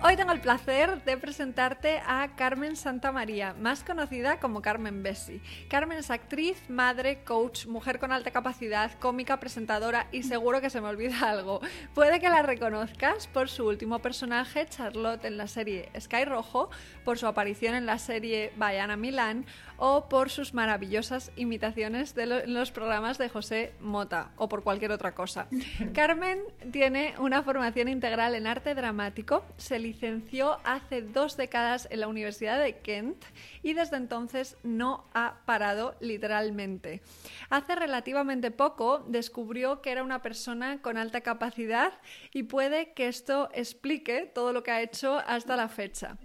Hoy tengo el placer de presentarte a Carmen Santamaría, más conocida como Carmen Bessi. Carmen es actriz, madre, coach, mujer con alta capacidad, cómica, presentadora y seguro que se me olvida algo. Puede que la reconozcas por su último personaje, Charlotte, en la serie Sky Rojo, por su aparición en la serie Bayana Milán o por sus maravillosas imitaciones de los programas de José Mota o por cualquier otra cosa. Carmen tiene una formación integral en arte dramático, se licenció hace dos décadas en la Universidad de Kent y desde entonces no ha parado literalmente. Hace relativamente poco descubrió que era una persona con alta capacidad y puede que esto explique todo lo que ha hecho hasta la fecha.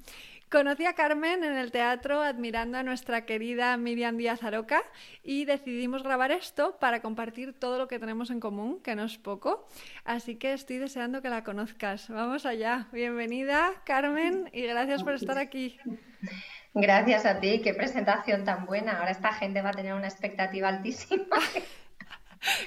Conocí a Carmen en el teatro admirando a nuestra querida Miriam Díaz Aroca y decidimos grabar esto para compartir todo lo que tenemos en común, que no es poco. Así que estoy deseando que la conozcas. Vamos allá. Bienvenida, Carmen, y gracias por estar aquí. Gracias a ti, qué presentación tan buena. Ahora esta gente va a tener una expectativa altísima.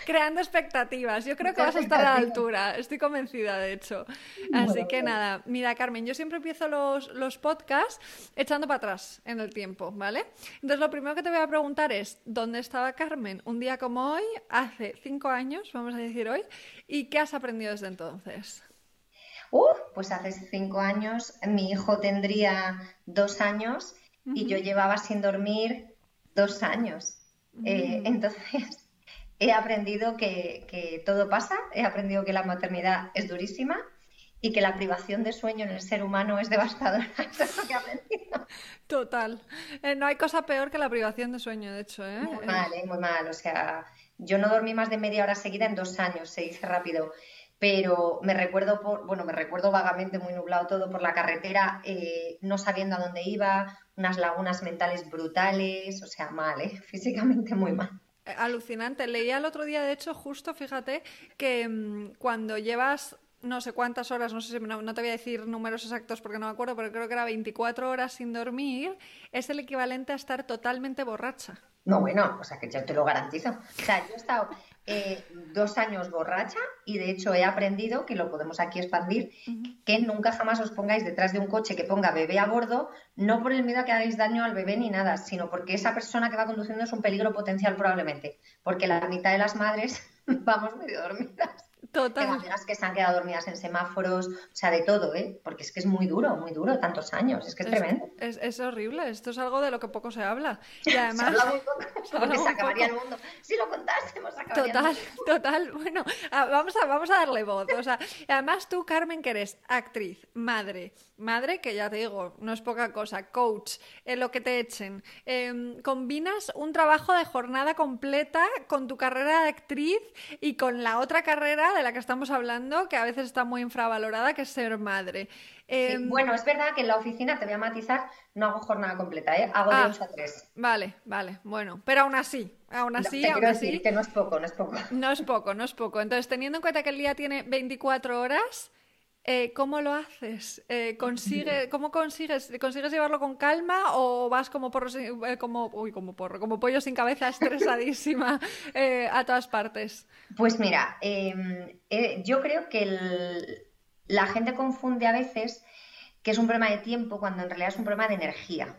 creando expectativas. Yo creo que vas a estar a la altura, estoy convencida, de hecho. Así que nada, mira, Carmen, yo siempre empiezo los, los podcasts echando para atrás en el tiempo, ¿vale? Entonces, lo primero que te voy a preguntar es, ¿dónde estaba Carmen un día como hoy, hace cinco años, vamos a decir hoy, y qué has aprendido desde entonces? Uh, pues hace cinco años mi hijo tendría dos años y yo llevaba sin dormir dos años. Eh, mm. entonces, he aprendido que, todo pasa, he aprendido que la maternidad es durísima y que la privación de sueño en el ser humano es devastadora. Eso es lo que he aprendido. Total. Eh, no hay cosa peor que la privación de sueño, de hecho. ¿eh? Muy mal, ¿eh? muy mal. O sea, yo no dormí más de media hora seguida en dos años, se dice rápido. Pero me recuerdo, por, bueno, me recuerdo vagamente muy nublado todo por la carretera, eh, no sabiendo a dónde iba, unas lagunas mentales brutales, o sea, mal, ¿eh? físicamente muy mal. Alucinante. Leía el otro día, de hecho, justo, fíjate, que mm, cuando llevas no sé cuántas horas, no sé si no, te voy a decir números exactos porque no me acuerdo, pero creo que era 24 horas sin dormir, es el equivalente a estar totalmente borracha. No, bueno, o sea que yo te lo garantizo. O sea, yo he estado eh, dos años borracha y de hecho he aprendido, que lo podemos aquí expandir, que nunca jamás os pongáis detrás de un coche que ponga bebé a bordo, no por el miedo a que hagáis daño al bebé ni nada, sino porque esa persona que va conduciendo es un peligro potencial probablemente, porque la mitad de las madres vamos medio dormidas. Total. amigas que se han quedado dormidas en semáforos, o sea, de todo, ¿eh? Porque es que es muy duro, muy duro, tantos años, es que es, tremendo. Es, horrible, esto es algo de lo que poco se habla. Y además... se habla muy poco, porque se acabaría el mundo. Si lo contásemos, se acabaría Total, el mundo. total. Bueno, vamos a, vamos a darle voz. O sea, además tú, Carmen, que eres actriz, madre, madre que ya te digo, no es poca cosa, coach, en lo que te echen. Em, combinas un trabajo de jornada completa con tu carrera de actriz y con la otra carrera de la que estamos hablando, que a veces está muy infravalorada, que es ser madre. Em, bueno, es verdad que en la oficina, te voy a matizar, no hago jornada completa, ¿eh? hago de 8 ah, a 3. Vale, vale, bueno, pero aún así, aún así, aún así. que no es poco, no es poco. No es poco, no es poco. Entonces, teniendo en cuenta que el día tiene 24 horas, eh, ¿cómo lo haces? Eh, consigue, ¿Cómo consigues? ¿Consigues llevarlo con calma o vas como porro, eh, como, uy, como porro, como pollo sin cabeza, estresadísima a todas partes? Pues mira, em, yo creo que la gente confunde a veces que es un problema de tiempo cuando en realidad es un problema de energía.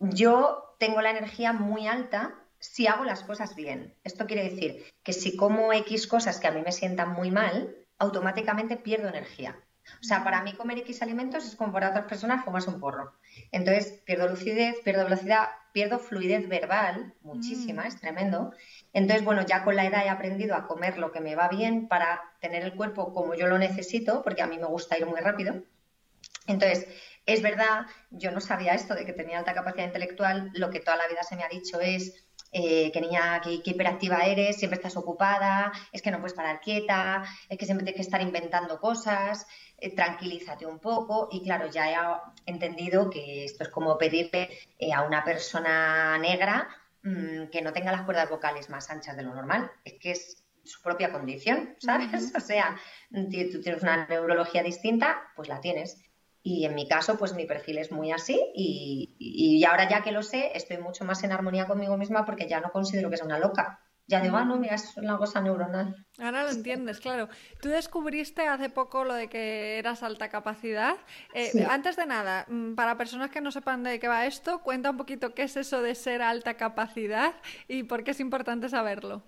yo tengo la energía muy alta si hago las cosas bien. Esto quiere decir que si como X cosas que a mí me sientan muy mal, automáticamente pierdo energía. O sea, para mí comer X alimentos es como para otras personas fumarse un porro. Entonces, pierdo lucidez, pierdo velocidad, pierdo fluidez verbal, muchísima, mm. es tremendo. Entonces, bueno, ya con la edad he aprendido a comer lo que me va bien para tener el cuerpo como yo lo necesito, porque a mí me gusta ir muy rápido. Entonces, es verdad, yo no sabía esto de que tenía alta capacidad intelectual, lo que toda la vida se me ha dicho es eh, qué niña, qué, hiperactiva eres, siempre estás ocupada, es que no puedes parar quieta, es que siempre tienes que estar inventando cosas, eh, tranquilízate un poco. Y claro, ya he entendido que esto es como pedirle eh, a una persona negra mm, que no tenga las cuerdas vocales más anchas de lo normal. Es que es su propia condición, ¿sabes? O sea, tú tienes una neurología distinta, pues la tienes. Y en mi caso, pues mi perfil es muy así y, y, ahora ya que lo sé, estoy mucho más en armonía conmigo misma porque ya no considero que sea una loca. Ya digo, ah, no, mira, es una cosa neuronal. Ahora lo entiendes, claro. Tú descubriste hace poco lo de que eras alta capacidad. Eh, antes de nada, mm, para personas que no sepan de qué va esto, cuenta un poquito qué es eso de ser alta capacidad y por qué es importante saberlo.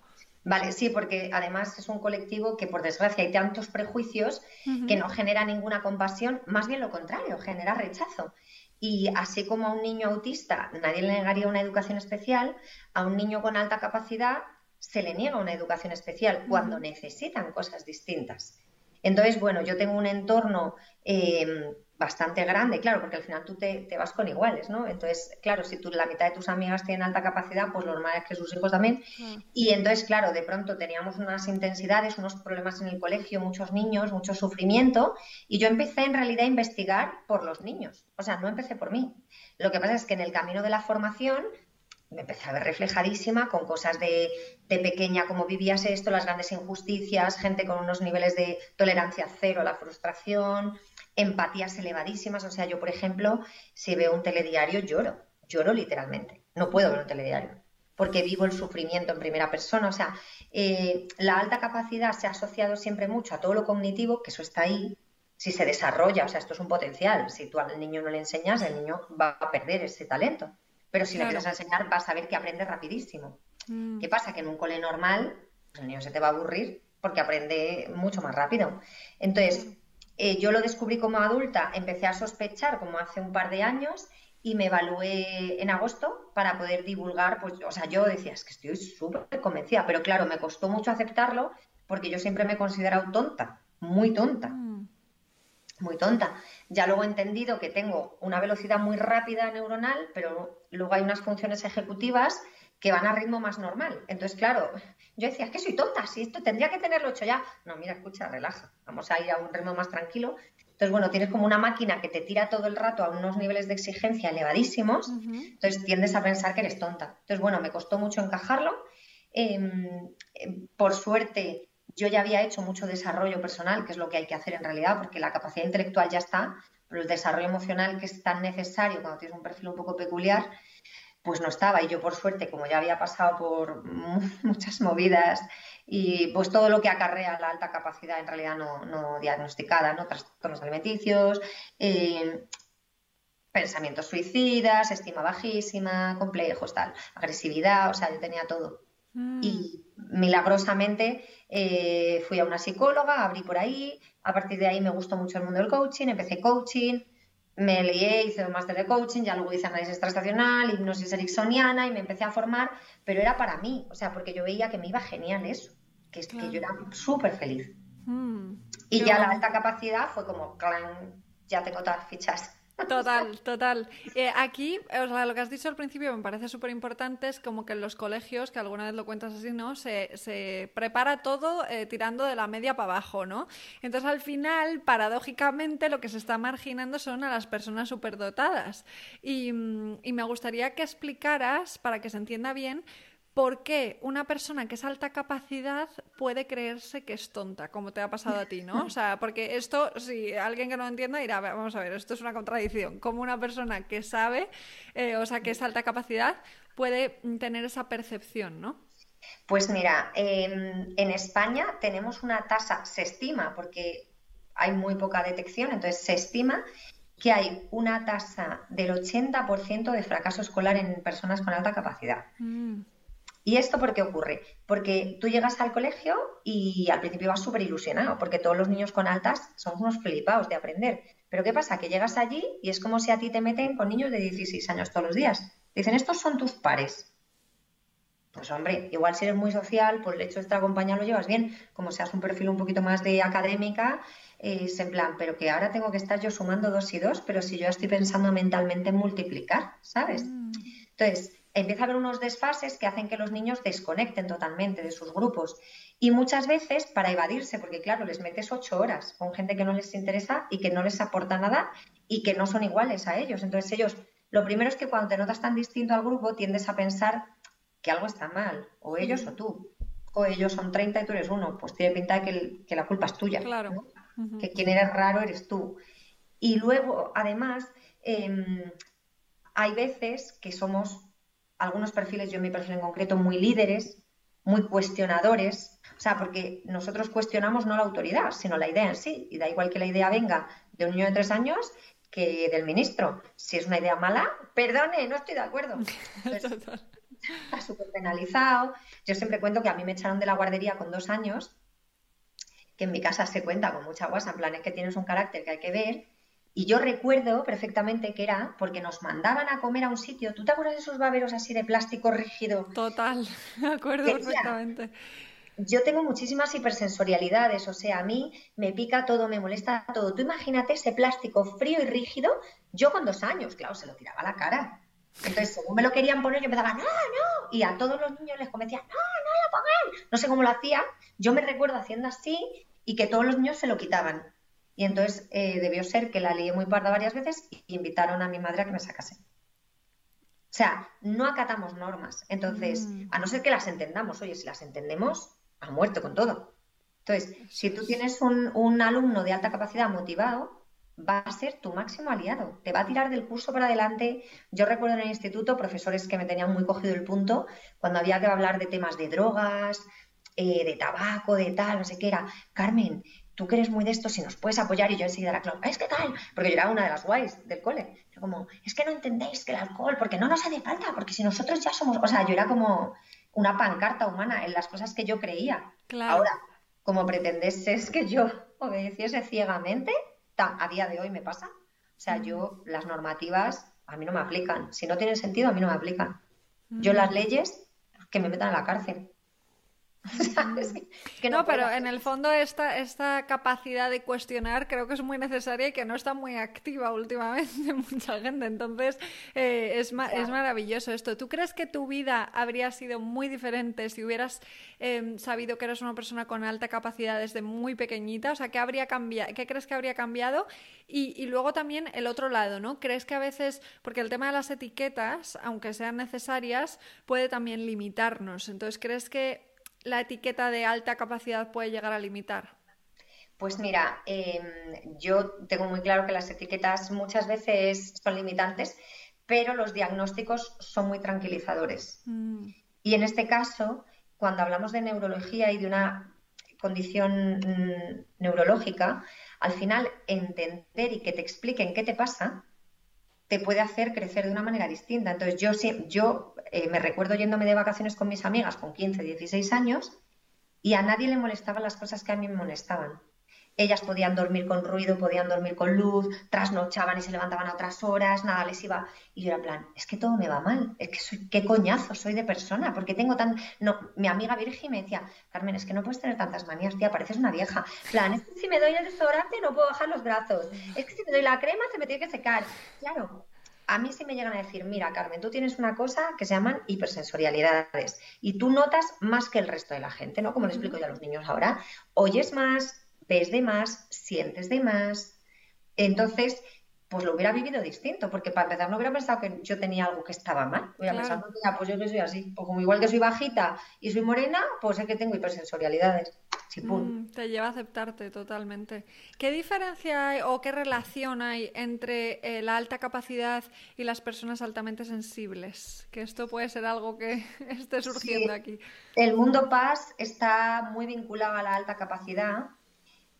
Vale, sí, porque además es un colectivo que por desgracia hay tantos prejuicios que no genera ninguna compasión, más bien lo contrario, genera rechazo. Y así como a un niño autista nadie le negaría una educación especial, a un niño con alta capacidad se le niega una educación especial cuando necesitan cosas distintas. Entonces, bueno, yo tengo un entorno eh, bastante grande, claro, porque al final tú te, vas con iguales, ¿no? Entonces, claro, si tú la mitad de tus amigas tienen alta capacidad, pues lo normal es que sus hijos también. Y entonces, claro, de pronto teníamos unas intensidades, unos problemas en el colegio, muchos niños, mucho sufrimiento, y yo empecé en realidad a investigar por los niños. O sea, no empecé por mí. Lo que pasa es que en el camino de la formación me empecé a ver reflejadísima con cosas de, de, pequeña, cómo vivías esto, las grandes injusticias, gente con unos niveles de tolerancia cero la frustración, empatías elevadísimas. O sea, yo, por ejemplo, si veo un telediario, lloro, lloro literalmente. No puedo ver un telediario porque vivo el sufrimiento en primera persona. O sea, eh, la alta capacidad se ha asociado siempre mucho a todo lo cognitivo, que eso está ahí, si se desarrolla, o sea, esto es un potencial. Si tú al niño no le enseñas, el niño va a perder ese talento. Pero si le quieres enseñar, vas a ver que aprende rapidísimo. Mm. ¿Qué pasa? Que en un cole normal, el niño se te va a aburrir porque aprende mucho más rápido. Entonces, eh, yo lo descubrí como adulta, empecé a sospechar como hace un par de años y me evalué en agosto para poder divulgar, pues, o sea, yo decía, es que estoy súper convencida, pero claro, me costó mucho aceptarlo porque yo siempre me he considerado tonta, muy tonta, mm. muy tonta. Ya luego he entendido que tengo una velocidad muy rápida neuronal, pero luego hay unas funciones ejecutivas que van a ritmo más normal. Entonces, claro, yo decía, es que soy tonta, si esto tendría que tenerlo hecho ya. No, mira, escucha, relaja, vamos a ir a un ritmo más tranquilo. Entonces, bueno, tienes como una máquina que te tira todo el rato a unos niveles de exigencia elevadísimos, entonces tiendes a pensar que eres tonta. Entonces, bueno, me costó mucho encajarlo. Em, em, por suerte, yo ya había hecho mucho desarrollo personal, que es lo que hay que hacer en realidad, porque la capacidad intelectual ya está, pero el desarrollo emocional que es tan necesario cuando tienes un perfil un poco peculiar, pues no estaba. Y yo, por suerte, como ya había pasado por muchas movidas y pues todo lo que acarrea la alta capacidad en realidad no, diagnosticada, ¿no? Trastornos alimenticios, eh, pensamientos suicidas, estima bajísima, complejos, tal, agresividad, o sea, yo tenía todo. Mm. Y milagrosamente eh, fui a una psicóloga, abrí por ahí, a partir de ahí me gustó mucho el mundo del coaching, empecé coaching, me lié, hice un máster de coaching, ya luego hice análisis extraestacional, hipnosis ericksoniana y me empecé a formar, pero era para mí, o sea, porque yo veía que me iba genial eso, que, es que yo era súper feliz. Mm. y ya la alta capacidad fue como, ya tengo todas las fichas. Total, total. Eh, aquí, lo que has dicho al principio me parece súper importante, es como que en los colegios, que alguna vez lo cuentas así, ¿no? Se, prepara todo eh, tirando de la media para abajo, ¿no? Entonces, al final, paradójicamente, lo que se está marginando son a las personas superdotadas. Y, mm, y me gustaría que explicaras, para que se entienda bien, ¿Por qué una persona que es alta capacidad puede creerse que es tonta, como te ha pasado a ti, ¿no? O sea, porque esto, si alguien que no entienda dirá, vamos a ver, esto es una contradicción. ¿Cómo una persona que sabe, eh, o sea, que es alta capacidad, puede tener esa percepción, ¿no? Pues mira, en España tenemos una tasa, se estima, porque hay muy poca detección, entonces se estima que hay una tasa del 80% de fracaso escolar en personas con alta capacidad. Mm. ¿Y esto por qué ocurre? Porque tú llegas al colegio y al principio vas súper ilusionado, porque todos los niños con altas son unos flipados de aprender. Pero ¿qué pasa? Que llegas allí y es como si a ti te meten con niños de 16 años todos los días. Dicen, estos son tus pares. Pues hombre, igual si eres muy social, por el hecho de estar acompañado lo llevas bien. Como seas un perfil un poquito más de académica, es en plan, pero que ahora tengo que estar yo sumando dos y dos, pero si yo estoy pensando mentalmente en multiplicar, ¿sabes? Mm. Entonces, empieza a haber unos desfases que hacen que los niños desconecten totalmente de sus grupos. Y muchas veces para evadirse, porque claro, les metes ocho horas con gente que no les interesa y que no les aporta nada y que no son iguales a ellos. Entonces ellos, lo primero es que cuando te notas tan distinto al grupo, tiendes a pensar que algo está mal, o ellos o tú. O ellos son 30 y tú eres uno, pues tiene pinta de que, la culpa es tuya. Claro. Que quien eres raro eres tú. Y luego, además, em, hay veces que somos algunos perfiles, yo en mi perfil en concreto, muy líderes, muy cuestionadores, o sea, porque nosotros cuestionamos no la autoridad, sino la idea en sí, y da igual que la idea venga de un niño de tres años que del ministro. Si es una idea mala, perdone, no estoy de acuerdo. está súper penalizado. Yo siempre cuento que a mí me echaron de la guardería con dos años, que en mi casa se cuenta con mucha guasa, en plan es que tienes un carácter que hay que ver, y yo recuerdo perfectamente que era porque nos mandaban a comer a un sitio. ¿Tú te acuerdas de esos baberos así de plástico rígido? Total, me acuerdo perfectamente. Yo tengo muchísimas hipersensorialidades, o sea, a mí me pica todo, me molesta todo. Tú imagínate ese plástico frío y rígido, yo con dos años, claro, se lo tiraba a la cara. Entonces, según me lo querían poner, yo me daba, no, no, y a todos los niños les convencía, no, no lo pongan. No sé cómo lo hacía, yo me recuerdo haciendo así y que todos los niños se lo quitaban. Y entonces eh, debió ser que la lié muy parda varias veces y invitaron a mi madre a que me sacase. O sea, no acatamos normas. Entonces, mm. a no ser que las entendamos, oye, si las entendemos, ha muerto con todo. Entonces, si tú tienes un, un, alumno de alta capacidad motivado, va a ser tu máximo aliado. Te va a tirar del curso para adelante. Yo recuerdo en el instituto profesores que me tenían muy cogido el punto cuando había que hablar de temas de drogas, eh, de tabaco, de tal, no sé qué era. Carmen, tú que eres muy de esto, si nos puedes apoyar, y yo enseguida la clavo, es que tal, porque yo era una de las guays del cole, yo como, es que no entendéis que el alcohol, porque no nos hace falta, porque si nosotros ya somos, o sea, yo era como una pancarta humana en las cosas que yo creía. Ahora, como pretendes que yo obedeciese ciegamente, a día de hoy me pasa. O sea, yo las normativas a mí no me aplican. Si no tienen sentido, a mí no me aplican. Yo las leyes, que me metan a la cárcel. no, pero en el fondo esta, esta capacidad de cuestionar creo que es muy necesaria y que no está muy activa últimamente mucha gente. Entonces eh, es, es maravilloso esto. ¿Tú crees que tu vida habría sido muy diferente si hubieras em, sabido que eres una persona con alta capacidad desde muy pequeñita? O sea, ¿qué, habría cambiado, qué crees que habría cambiado? Y, y luego también el otro lado, ¿no? ¿Crees que a veces, porque el tema de las etiquetas, aunque sean necesarias, puede también limitarnos? Entonces, ¿crees que la etiqueta de alta capacidad puede llegar a limitar? Pues mira, em, yo tengo muy claro que las etiquetas muchas veces son limitantes, pero los diagnósticos son muy tranquilizadores. Mm. Y en este caso, cuando hablamos de neurología y de una condición mm, neurológica, al final entender y que te expliquen qué te pasa te puede hacer crecer de una manera distinta. Entonces, yo, yo eh, me recuerdo yéndome de vacaciones con mis amigas con 15, 16 años y a nadie le molestaban las cosas que a mí me molestaban. Ellas podían dormir con ruido, podían dormir con luz, trasnochaban y se levantaban a otras horas, nada les iba. Y yo era en plan, es que todo me va mal, es que soy, qué coñazo soy de persona, porque tengo tan. No, mi amiga Virgi me decía, Carmen, es que no puedes tener tantas manías, tía, pareces una vieja. plan, es que si me doy el desodorante no puedo bajar los brazos, es que si me doy la crema se me tiene que secar. Claro, a mí sí me llegan a decir, mira, Carmen, tú tienes una cosa que se llaman hipersensorialidades y tú notas más que el resto de la gente, ¿no? Como le explico yo a los niños ahora, oyes más, ves de más, sientes de más. Entonces, pues lo hubiera vivido distinto, porque para empezar no hubiera pensado que yo tenía algo que estaba mal. Hubiera pensado, pues yo que soy así. O como igual que soy bajita y soy morena, pues sé que tengo hipersensorialidades. Mm, te lleva a aceptarte totalmente. ¿Qué diferencia hay o qué relación hay entre eh, la alta capacidad y las personas altamente sensibles? Que esto puede ser algo que esté surgiendo aquí. El mundo paz está muy vinculado a la alta capacidad.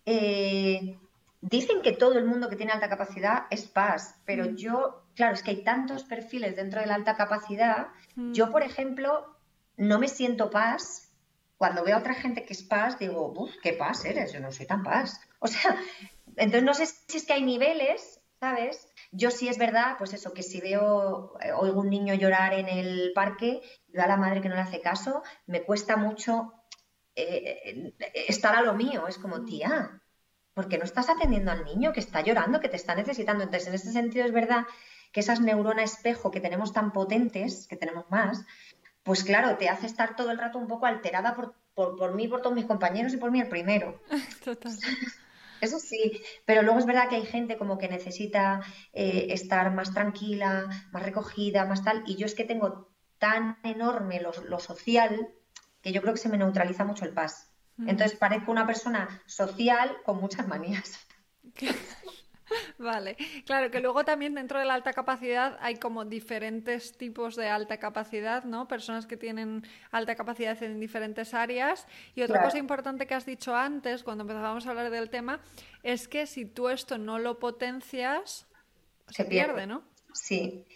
Eh, dicen que todo el mundo que tiene alta capacidad es paz, pero mm. yo, claro, es que hay tantos perfiles dentro de la alta capacidad. Mm. Yo, por ejemplo, no me siento paz cuando veo a otra gente que es paz, digo, uff, qué paz eres, yo no soy tan paz. O sea, entonces no sé si es que hay niveles, ¿sabes? Yo sí es verdad, pues eso, que si veo, eh, oigo un niño llorar en el parque, veo a la madre que no le hace caso, me cuesta mucho eh, estar a lo mío. Es como, tía, ¿por qué no estás atendiendo al niño que está llorando, que te está necesitando? Entonces, en ese sentido es verdad que esas neuronas espejo que tenemos tan potentes, que tenemos más, pues claro, te hace estar todo el rato un poco alterada por, por, mí, por todos mis compañeros y por mí el primero. Total. Eso sí, pero luego es verdad que hay gente como que necesita eh, estar más tranquila, más recogida, más tal, y yo es que tengo tan enorme lo, social que yo creo que se me neutraliza mucho el pas. Mm. Entonces parezco una persona social con muchas manías. Vale, claro que luego también dentro de la alta capacidad hay como diferentes tipos de alta capacidad, ¿no? Personas que tienen alta capacidad en diferentes áreas. Y otra cosa importante que has dicho antes, cuando empezábamos a hablar del tema, es que si tú esto no lo potencias, se, pierde, ¿no? Sí.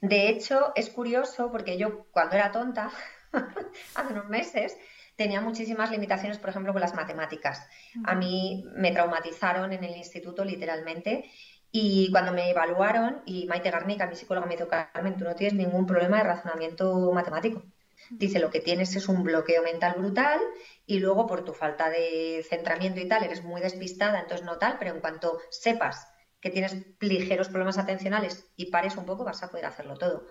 De hecho, es curioso porque yo cuando era tonta, hace unos meses, tenía muchísimas limitaciones, por ejemplo, con las matemáticas. A mí me traumatizaron en el instituto literalmente y cuando me evaluaron, y Maite Garnica, mi psicóloga, me dijo, Carmen, tú no tienes ningún problema de razonamiento matemático. Dice, lo que tienes es un bloqueo mental brutal y luego por tu falta de centramiento y tal, eres muy despistada, entonces no tal, pero en cuanto sepas que tienes ligeros problemas atencionales y pares un poco, vas a poder hacerlo todo.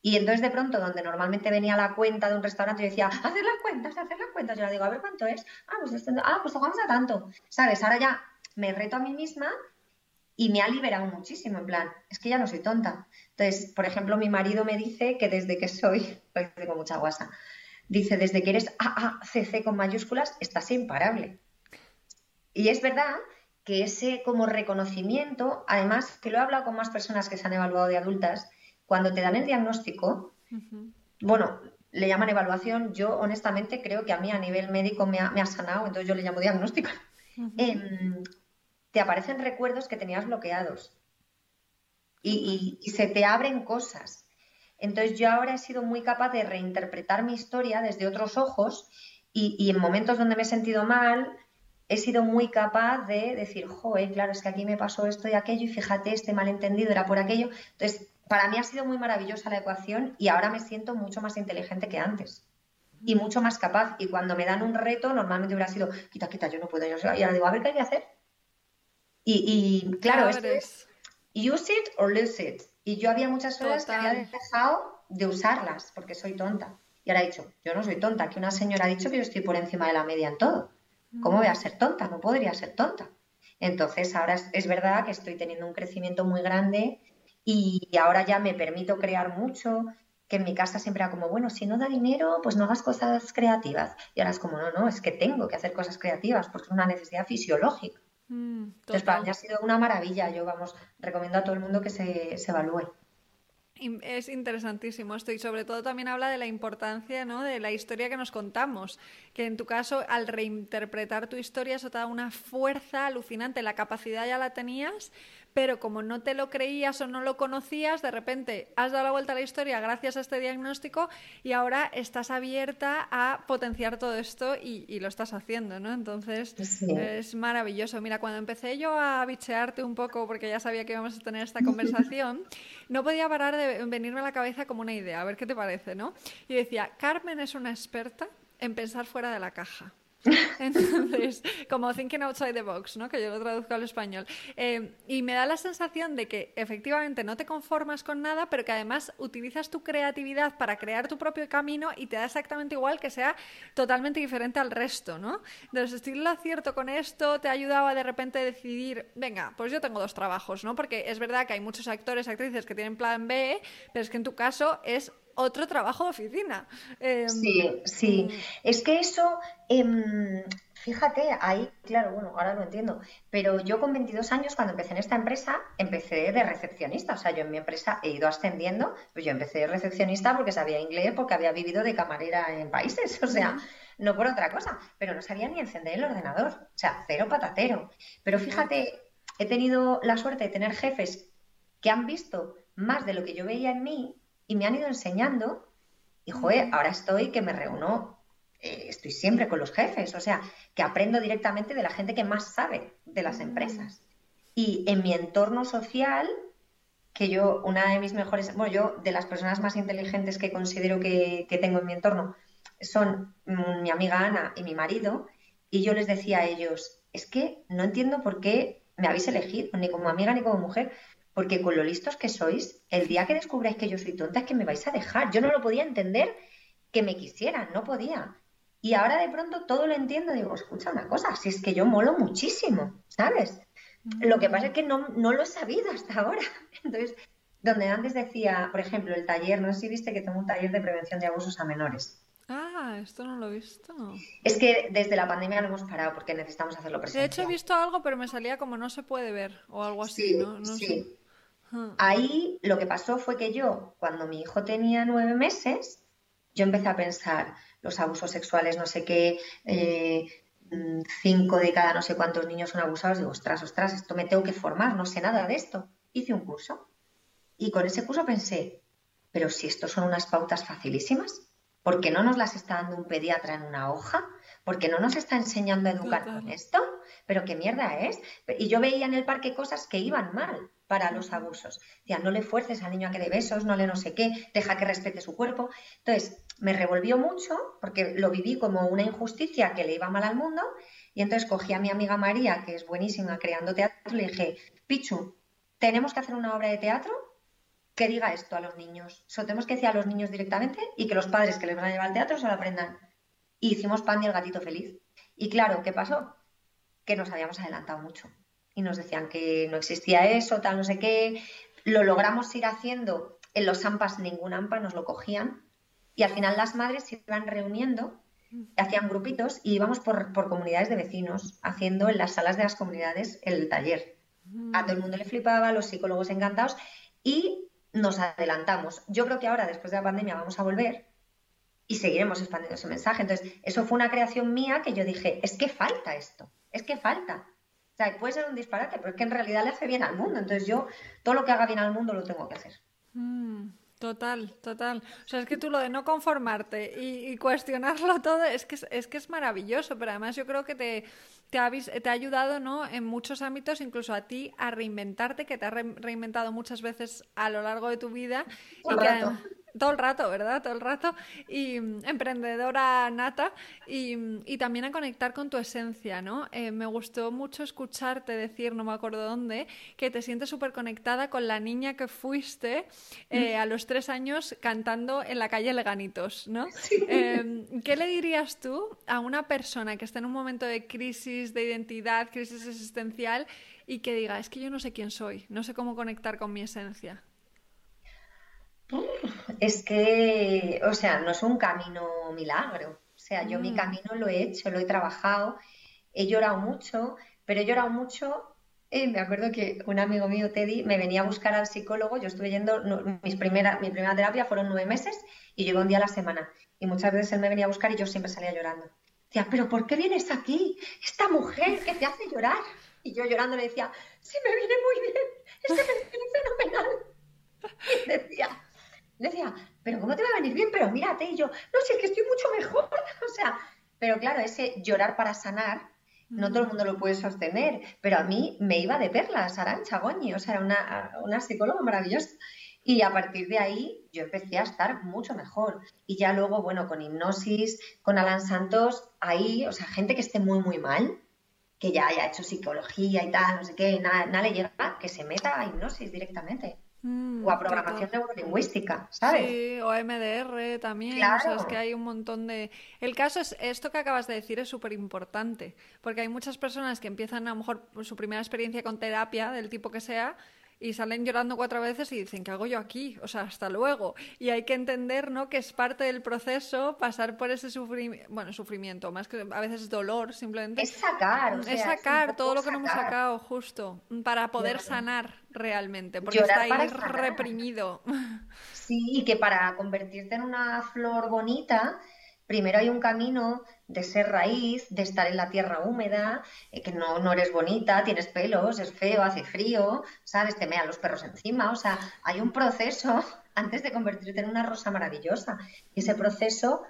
Y entonces de pronto, donde normalmente venía la cuenta de un restaurante, yo decía, hacer las cuentas, hacer las cuentas. Yo le digo, a ver cuánto es. Ah, pues, este, ah, pues jugamos a tanto. ¿Sabes? Ahora ya me reto a mí misma y me ha liberado muchísimo, en plan, es que ya no soy tonta. Entonces, por ejemplo, mi marido me dice que desde que soy, pues tengo mucha guasa, dice, desde que eres AACC con mayúsculas, estás imparable. Y es verdad que ese como reconocimiento, además que lo he hablado con más personas que se han evaluado de adultas, cuando te dan el diagnóstico, bueno, le llaman evaluación, yo honestamente creo que a mí a nivel médico me ha, sanado, entonces yo le llamo diagnóstico. Em, te aparecen recuerdos que tenías bloqueados y, se te abren cosas. Entonces yo ahora he sido muy capaz de reinterpretar mi historia desde otros ojos y, y, en momentos donde me he sentido mal, he sido muy capaz de decir, joder, claro, es que aquí me pasó esto y aquello y fíjate, este malentendido era por aquello. Entonces para mí ha sido muy maravillosa la ecuación y ahora me siento mucho más inteligente que antes y mucho más capaz. Y cuando me dan un reto, normalmente hubiera sido, quita, quita, yo no puedo. Yo y ahora digo, a ver qué hay que hacer. Y, claro, esto es use it or lose it. Y yo había muchas horas que había dejado de usarlas porque soy tonta. Y ahora he dicho, yo no soy tonta, que una señora ha dicho que yo estoy por encima de la media en todo. ¿Cómo voy a ser tonta? No podría ser tonta. Entonces, ahora es verdad que estoy teniendo un crecimiento muy grande y ahora ya me permito crear mucho, que en mi casa siempre era como, bueno, si no da dinero, pues no hagas cosas creativas. Y ahora es como, no, no, es que tengo que hacer cosas creativas porque es una necesidad fisiológica. Mm, Entonces, para mí ha sido una maravilla. Yo, vamos, recomiendo a todo el mundo que se, se evalúe. Es interesantísimo esto y sobre todo también habla de la importancia ¿no? de la historia que nos contamos, que en tu caso al reinterpretar tu historia eso te da una fuerza alucinante, la capacidad ya la tenías, pero como no te lo creías o no lo conocías, de repente has dado la vuelta a la historia gracias a este diagnóstico y ahora estás abierta a potenciar todo esto y, lo estás haciendo, ¿no? Entonces es maravilloso. Mira, cuando empecé yo a bichearte un poco, porque ya sabía que íbamos a tener esta conversación, no podía parar de venirme a la cabeza como una idea, a ver qué te parece, ¿no? Y decía, Carmen es una experta en pensar fuera de la caja. Entonces, como thinking outside the box, ¿no? que yo lo traduzco al español. Eh, y me da la sensación de que efectivamente no te conformas con nada, pero que además utilizas tu creatividad para crear tu propio camino y te da exactamente igual que sea totalmente diferente al resto. ¿no? Entonces, estoy lo acierto con esto, te ha ayudado a de repente decidir, venga, pues yo tengo dos trabajos, ¿no? porque es verdad que hay muchos actores, actrices que tienen plan B, pero es que en tu caso es otro trabajo de oficina. Em, sí, sí. Mm. Es que eso, em, fíjate, ahí, claro, bueno, ahora lo entiendo, pero yo con 22 años, cuando empecé en esta empresa, empecé de recepcionista. O sea, yo en mi empresa he ido ascendiendo, pues yo empecé de recepcionista porque sabía inglés, porque había vivido de camarera en países, o sea, no por otra cosa, pero no sabía ni encender el ordenador, o sea, cero patatero. Pero fíjate, he tenido la suerte de tener jefes que han visto más de lo que yo veía en mí y me han ido enseñando y, joder, ahora estoy que me reúno, eh, estoy siempre con los jefes, o sea, que aprendo directamente de la gente que más sabe de las empresas. Y en mi entorno social, que yo, una de mis mejores, bueno, yo de las personas más inteligentes que considero que, que tengo en mi entorno son mi amiga Ana y mi marido, y yo les decía a ellos, es que no entiendo por qué me habéis elegido, ni como amiga ni como mujer, porque con lo listos que sois, el día que descubráis que yo soy tonta es que me vais a dejar. Yo no lo podía entender que me quisieran, no podía. Y ahora de pronto todo lo entiendo, digo, escucha una cosa, si es que yo molo muchísimo, ¿sabes? Lo que pasa es que no, no lo he sabido hasta ahora. Entonces, donde antes decía, por ejemplo, el taller, no sé si viste que tengo un taller de prevención de abusos a menores. Ah, esto no lo he visto. Es que desde la pandemia lo hemos parado porque necesitamos hacerlo presente. De hecho, he visto algo, pero me salía como no se puede ver o algo así, ¿no? sí. Ahí lo que pasó fue que yo, cuando mi hijo tenía nueve meses, yo empecé a pensar los abusos sexuales, no sé qué, eh, mm, cinco de cada no sé cuántos niños son abusados. Digo, ostras, ostras, esto me tengo que formar, no sé nada de esto. Hice un curso y con ese curso pensé, pero si esto son unas pautas facilísimas, ¿por qué no nos las está dando un pediatra en una hoja? ¿Por qué no nos está enseñando a educar con esto? ¿Pero qué mierda es? Y yo veía en el parque cosas que iban mal para los abusos. Decía, no le fuerces al niño a que dé besos, no le no sé qué, deja que respete su cuerpo. Entonces, me revolvió mucho porque lo viví como una injusticia que le iba mal al mundo y entonces cogí a mi amiga María, que es buenísima creando teatro, y le dije, Pichu, tenemos que hacer una obra de teatro que diga esto a los niños. Eso tenemos que decir a los niños directamente y que los padres que les van a llevar al teatro se lo aprendan. Y hicimos Pan y el gatito feliz. Y claro, ¿qué pasó? Que nos habíamos adelantado mucho. Y nos decían que no existía eso, tal, no sé qué. Lo logramos ir haciendo. En los AMPAs ningún AMPA nos lo cogían. Y al final las madres se iban reuniendo, hacían grupitos y íbamos por, por comunidades de vecinos, haciendo en las salas de las comunidades el taller. A todo el mundo le flipaba, los psicólogos encantados. Y nos adelantamos. Yo creo que ahora, después de la pandemia, vamos a volver y seguiremos expandiendo ese mensaje. Entonces, eso fue una creación mía que yo dije, es que falta esto, es que falta. O sea, puede ser un disparate, pero es que en realidad le hace bien al mundo. Entonces, yo todo lo que haga bien al mundo lo tengo que hacer. Mm. Total, total. O sea, es que tú lo de no conformarte y, cuestionarlo todo es que es, que es maravilloso, pero además yo creo que te, te, ha, te ha ayudado ¿no? en muchos ámbitos, incluso a ti, a reinventarte, que te ha reinventado muchas veces a lo largo de tu vida. y que, todo el rato, ¿verdad? Todo el rato. Y mm, emprendedora nata y, y, también a conectar con tu esencia, ¿no? Eh, me gustó mucho escucharte decir, no me acuerdo dónde, que te sientes súper conectada con la niña que fuiste eh, a los tres años cantando en la calle Leganitos, ¿no? Em, ¿Qué le dirías tú a una persona que está en un momento de crisis de identidad, crisis existencial y que diga, es que yo no sé quién soy, no sé cómo conectar con mi esencia? Es que, o sea, no es un camino milagro. O sea, yo mi mm. camino lo he hecho, lo he trabajado, he llorado mucho, pero he llorado mucho. Eh, me acuerdo que un amigo mío, Teddy, me venía a buscar al psicólogo. Yo estuve yendo, mis primera, mi primera terapia fueron nueve meses y yo iba un día a la semana. Y muchas veces él me venía a buscar y yo siempre salía llorando. Decía, ¿pero por qué vienes aquí? Esta mujer que te hace llorar. Y yo llorando le decía, sí, me viene muy bien, es que me viene fenomenal. Y decía, decía, pero ¿cómo te va a venir bien? Pero mírate, y yo, no, sé, es que estoy mucho mejor. o sea, pero claro, ese llorar para sanar, no todo el mundo lo puede sostener, pero a mí me iba de perlas, Arancha Goñi, o sea, era una, una psicóloga maravillosa. Y a partir de ahí yo empecé a estar mucho mejor. Y ya luego, bueno, con hipnosis, con Alan Santos, ahí, o sea, gente que esté muy, muy mal, que ya haya hecho psicología y tal, no sé qué, nada, nada le llega, que se meta a hipnosis directamente. Mm, o a programación neurolingüística, ¿sabes? Sí, o MDR también, o sea, es que hay un montón de... El caso es, esto que acabas de decir es súper importante, porque hay muchas personas que empiezan a lo mejor su primera experiencia con terapia, del tipo que sea, y salen llorando cuatro veces y dicen, ¿qué hago yo aquí? O sea, hasta luego. Y hay que entender, ¿no? Que es parte del proceso pasar por ese sufrimiento, bueno, sufrimiento, más que a veces dolor, simplemente. Es sacar, Es sacar todo lo que no hemos sacado, justo, para poder sanar realmente, porque está ahí reprimido. Sí, y que para convertirte en una flor bonita, primero hay un camino de ser raíz, de estar en la tierra húmeda, eh, que no, no, eres bonita, tienes pelos, es feo, hace frío, ¿sabes? Te mean los perros encima. O sea, hay un proceso antes de convertirte en una rosa maravillosa. Y ese proceso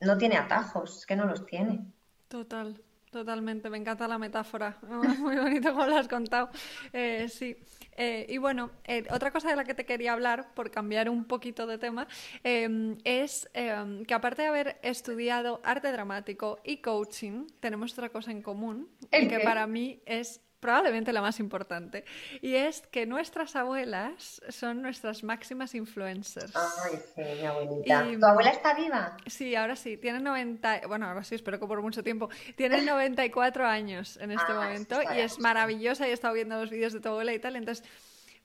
no tiene atajos, es que no los tiene. Total. Totalmente, me encanta la metáfora, muy bonito como lo has contado. Eh, sí, eh, y bueno, eh, otra cosa de la que te quería hablar, por cambiar un poquito de tema, em, es em, que aparte de haber estudiado arte dramático y coaching, tenemos otra cosa en común, que para mí es probablemente la más importante, y es que nuestras abuelas son nuestras máximas influencers. Ay, sí, mi abuelita. ¿Tu abuela está viva? Sí, ahora sí, tiene 90, bueno, ahora sí, espero que por mucho tiempo, tiene 94 años en este ah, momento y es maravillosa y he estado viendo los vídeos de tu abuela y tal, entonces,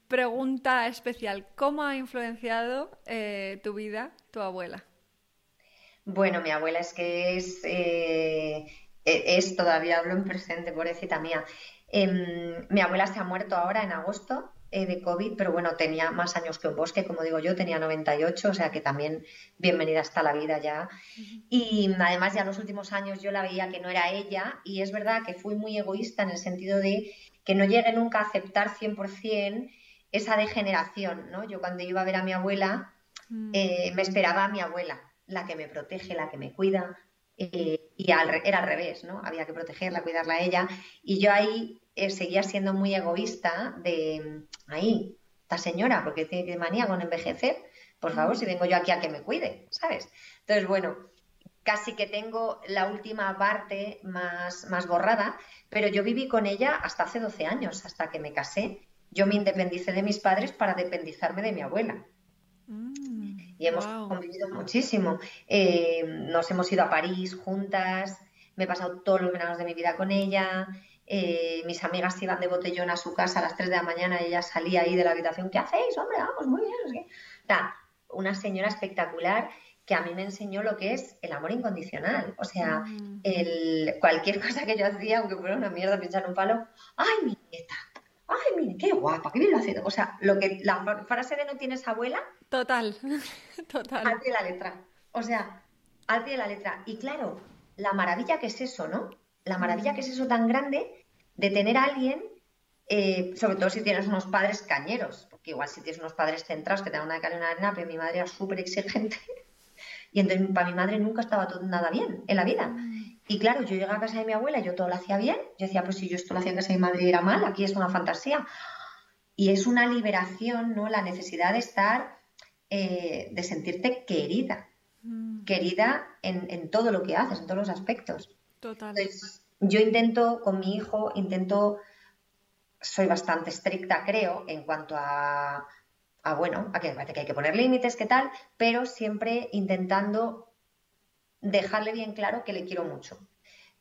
pregunta especial, ¿cómo ha influenciado eh, tu vida tu abuela? Bueno, mi abuela es que es, eh, e, es todavía hablo en presente, pobrecita mía. Em, mi abuela se ha muerto ahora en agosto eh, de COVID, pero bueno, tenía más años que un bosque, como digo yo, tenía 98, o sea que también bienvenida hasta la vida ya. Y además ya en los últimos años yo la veía que no era ella y es verdad que fui muy egoísta en el sentido de que no llegué nunca a aceptar 100% esa degeneración, ¿no? Yo cuando iba a ver a mi abuela, mm. eh, me esperaba a mi abuela, la que me protege, la que me cuida, eh, y era al revés, ¿no? Había que protegerla, cuidarla a ella. Y yo ahí eh, seguía siendo muy egoísta de, ahí, esta señora, porque tiene manía con envejecer, por favor, si vengo yo aquí a que me cuide, ¿sabes? Entonces, bueno, casi que tengo la última parte más, más borrada, pero yo viví con ella hasta hace 12 años, hasta que me casé. Yo me independicé de mis padres para dependizarme de mi abuela. Mm y hemos convivido muchísimo. Eh, nos hemos ido a París juntas, me he pasado todos los veranos de mi vida con ella. Eh, mis amigas iban de botellón a su casa a las 3 de la mañana y ella salía ahí de la habitación. ¿Qué hacéis, hombre? Vamos, muy bien. una señora espectacular que a mí me enseñó lo que es el amor incondicional. O sea, mm. el, cualquier cosa que yo hacía, aunque fuera una mierda, pinchar un palo, ¡ay, mi nieta! ¡Ay, mire, qué guapa! ¡Qué bien lo ha O sea, lo que, la frase de no tienes abuela Total, total. Al de la letra. O sea, al pie de la letra. Y claro, la maravilla que es eso, ¿no? La maravilla que es eso tan grande de tener a alguien, eh, sobre todo si tienes unos padres cañeros, porque igual si tienes unos padres centrados que te dan una cal y una arena, pero mi madre era súper exigente. Y entonces para mi madre nunca estaba todo, nada bien en la vida. Y claro, yo llegaba a casa de mi abuela yo todo lo hacía bien. Yo decía, pues si yo esto lo hacía en casa de mi madre era mal, aquí es una fantasía. Y es una liberación, ¿no? La necesidad de estar eh, de sentirte querida, mm. querida en, todo lo que haces, en todos los aspectos. Total. yo intento con mi hijo, intento, soy bastante estricta, creo, en cuanto a, a bueno, a que que hay que poner límites, qué tal, pero siempre intentando dejarle bien claro que le quiero mucho.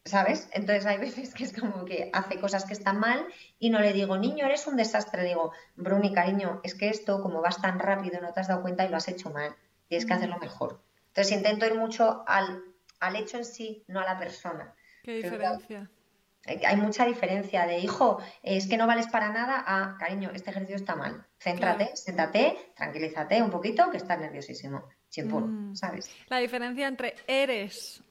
¿Sabes? Entonces hay veces que es como que hace cosas que están mal y no le digo, niño, eres un desastre. Le digo, Bruni, cariño, es que esto, como vas tan rápido, no te has dado cuenta y lo has hecho mal. Tienes que hacerlo mejor. Entonces intento ir mucho al, al hecho en sí, no a la persona. ¿Qué diferencia? hay mucha diferencia de, hijo, es que no vales para nada a, cariño, este ejercicio está mal. Céntrate, siéntate, tranquilízate un poquito, que estás nerviosísimo. Mm. ¿sabes? La diferencia entre eres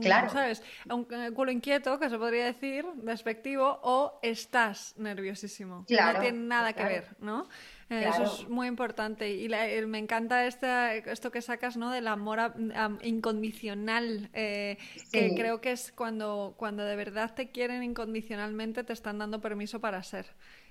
claro. ¿Sabes? Un culo inquieto, que se podría decir, despectivo, o estás nerviosísimo. No tiene nada que ver, ¿no? Eh, eso es muy importante. Y me encanta esto que sacas, ¿no? Del amor incondicional, eh, que creo que es cuando, cuando de verdad te quieren incondicionalmente, te están dando permiso para ser.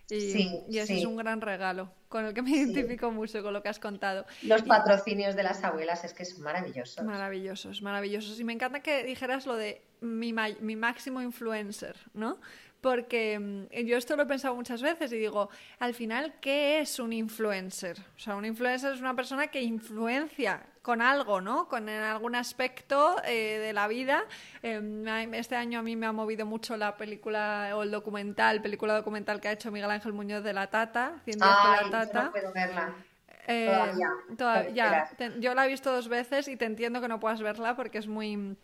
Y, y ese es un gran regalo, con el que me identifico mucho con lo que has contado. Los patrocinios de las abuelas es que son maravillosos. Maravillosos, maravillosos. Y me encanta que dijeras lo de mi, mi máximo influencer, ¿no? porque mm, yo esto lo he pensado muchas veces y digo, al final, ¿qué es un influencer? O sea, un influencer es una persona que influencia con algo, ¿no? Con algún aspecto eh, de la vida. Em, este año a mí me ha movido mucho la película o el documental, película documental que ha hecho Miguel Ángel Muñoz de La Tata, 100 días la Tata. No puedo verla. Eh, todavía. yo la he visto dos veces y te entiendo que no puedas verla porque es muy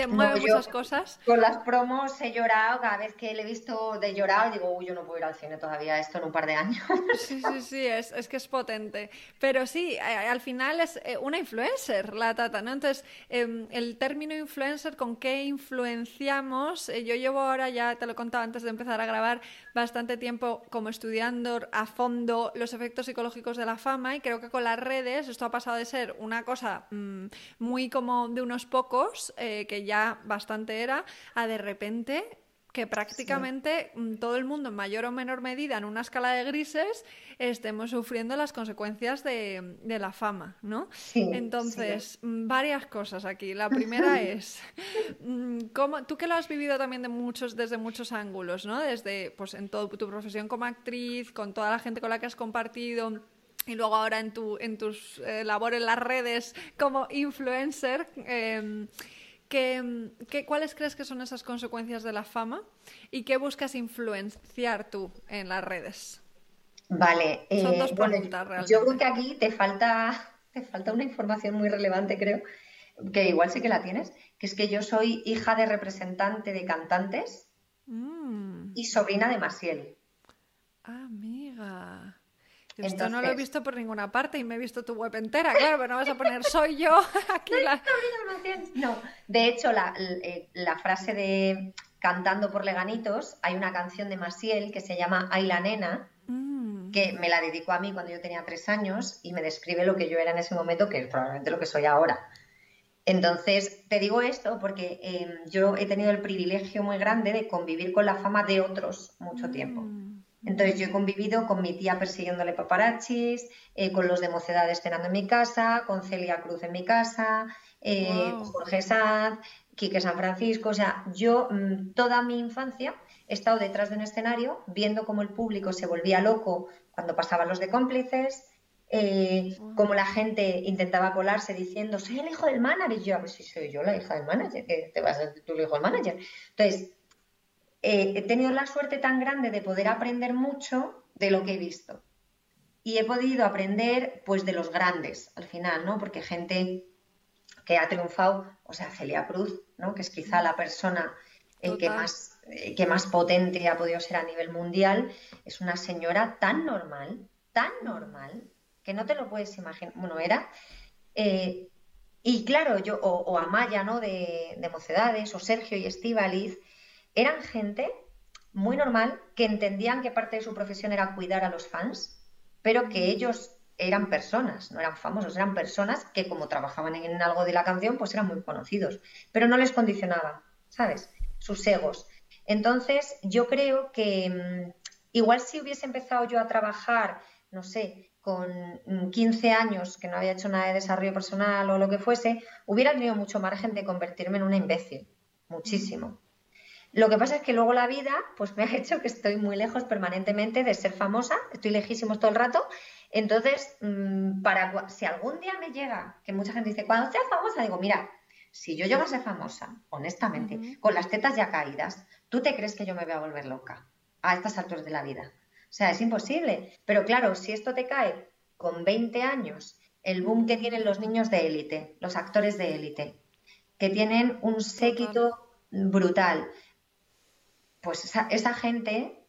te mueve muchas cosas. Con las promos he llorado, cada vez que le he visto de llorar, digo, uy, yo no puedo ir al cine todavía, esto en un par de años. Sí, sí, sí, es, es que es potente. Pero sí, al final es eh, una influencer la tata, ¿no? Entonces, em, el término influencer, ¿con qué influenciamos? Eh, yo llevo ahora, ya te lo he contado antes de empezar a grabar, bastante tiempo como estudiando a fondo los efectos psicológicos de la fama y creo que con las redes esto ha pasado de ser una cosa mm, muy como de unos pocos, eh, que ya bastante era, a de repente que prácticamente mm, todo el mundo, en mayor o menor medida, en una escala de grises, estemos sufriendo las consecuencias de, la fama, ¿no? Entonces, mm, varias cosas aquí. La primera es, mm, ¿cómo, tú que lo has vivido también de muchos, desde muchos ángulos, ¿no? Desde, pues, en tu profesión como actriz, con toda la gente con la que has compartido y luego ahora en, tu, en tus eh, labores en las redes como influencer. Em, ¿Qué, cuáles crees que son esas consecuencias de la fama y qué buscas influenciar tú en las redes? Vale, son dos eh, preguntas realmente. Yo creo que aquí te falta, te falta una información muy relevante, creo, que igual sí que la tienes, que es que yo soy hija de representante de cantantes mm. y sobrina de Masiel. amiga. Esto no lo he visto por ninguna parte y me he visto tu web entera, claro, pero no vas a poner soy yo aquí. La... No, de hecho, eh, la, frase de Cantando por Leganitos, hay una canción de Masiel que se llama Ay la nena, mm. que me la dedicó a mí cuando yo tenía tres años y me describe lo que yo era en ese momento, que es probablemente lo que soy ahora. Entonces, te digo esto porque em, yo he tenido el privilegio muy grande de convivir con la fama de otros mucho tiempo. Mm. Entonces yo he convivido con mi tía persiguiéndole paparachis, eh, con los de Mocedades cenando en mi casa, con Celia Cruz en mi casa, eh, Jorge Sanz, Quique San Francisco. O sea, yo mm, toda mi infancia he estado detrás de un escenario viendo cómo el público se volvía loco cuando pasaban los de cómplices, eh, cómo la gente intentaba colarse diciendo, soy el hijo del manager. Y yo, a ver si soy yo la hija del manager, que te vas a ser tú el hijo del manager. Entonces, eh, he tenido la suerte tan grande de poder aprender mucho de lo que he visto. Y he podido aprender pues de los grandes al final, ¿no? Porque gente que ha triunfado, o sea, Celia Cruz, ¿no? Que es quizá la persona eh, que, más, eh, que más potente ha podido ser a nivel mundial, es una señora tan normal, tan normal, que no te lo puedes imaginar. Bueno, era. y claro, yo, o, Amaya, ¿no? De, de Mocedades, o Sergio y Estíbaliz, eran gente muy normal que entendían que parte de su profesión era cuidar a los fans, pero que ellos eran personas, no eran famosos, eran personas que como trabajaban en algo de la canción, pues eran muy conocidos, pero no les condicionaba, ¿sabes? Sus egos. Entonces, yo creo que mm, igual si hubiese empezado yo a trabajar, no sé, con 15 mm, años, que no había hecho nada de desarrollo personal o lo que fuese, hubiera tenido mucho margen de convertirme en una imbécil, muchísimo. Lo que pasa es que luego la vida pues me ha hecho que estoy muy lejos permanentemente de ser famosa, estoy lejísimos todo el rato. Entonces, mm, para si algún día me llega, que mucha gente dice, cuando seas famosa, digo, mira, si yo llego a ser famosa, honestamente, con las tetas ya caídas, ¿tú te crees que yo me voy a volver loca a estas alturas de la vida? O sea, es imposible. Pero claro, si esto te cae con 20 años, el boom que tienen los niños de élite, los actores de élite, que tienen un séquito brutal, pues esa, gente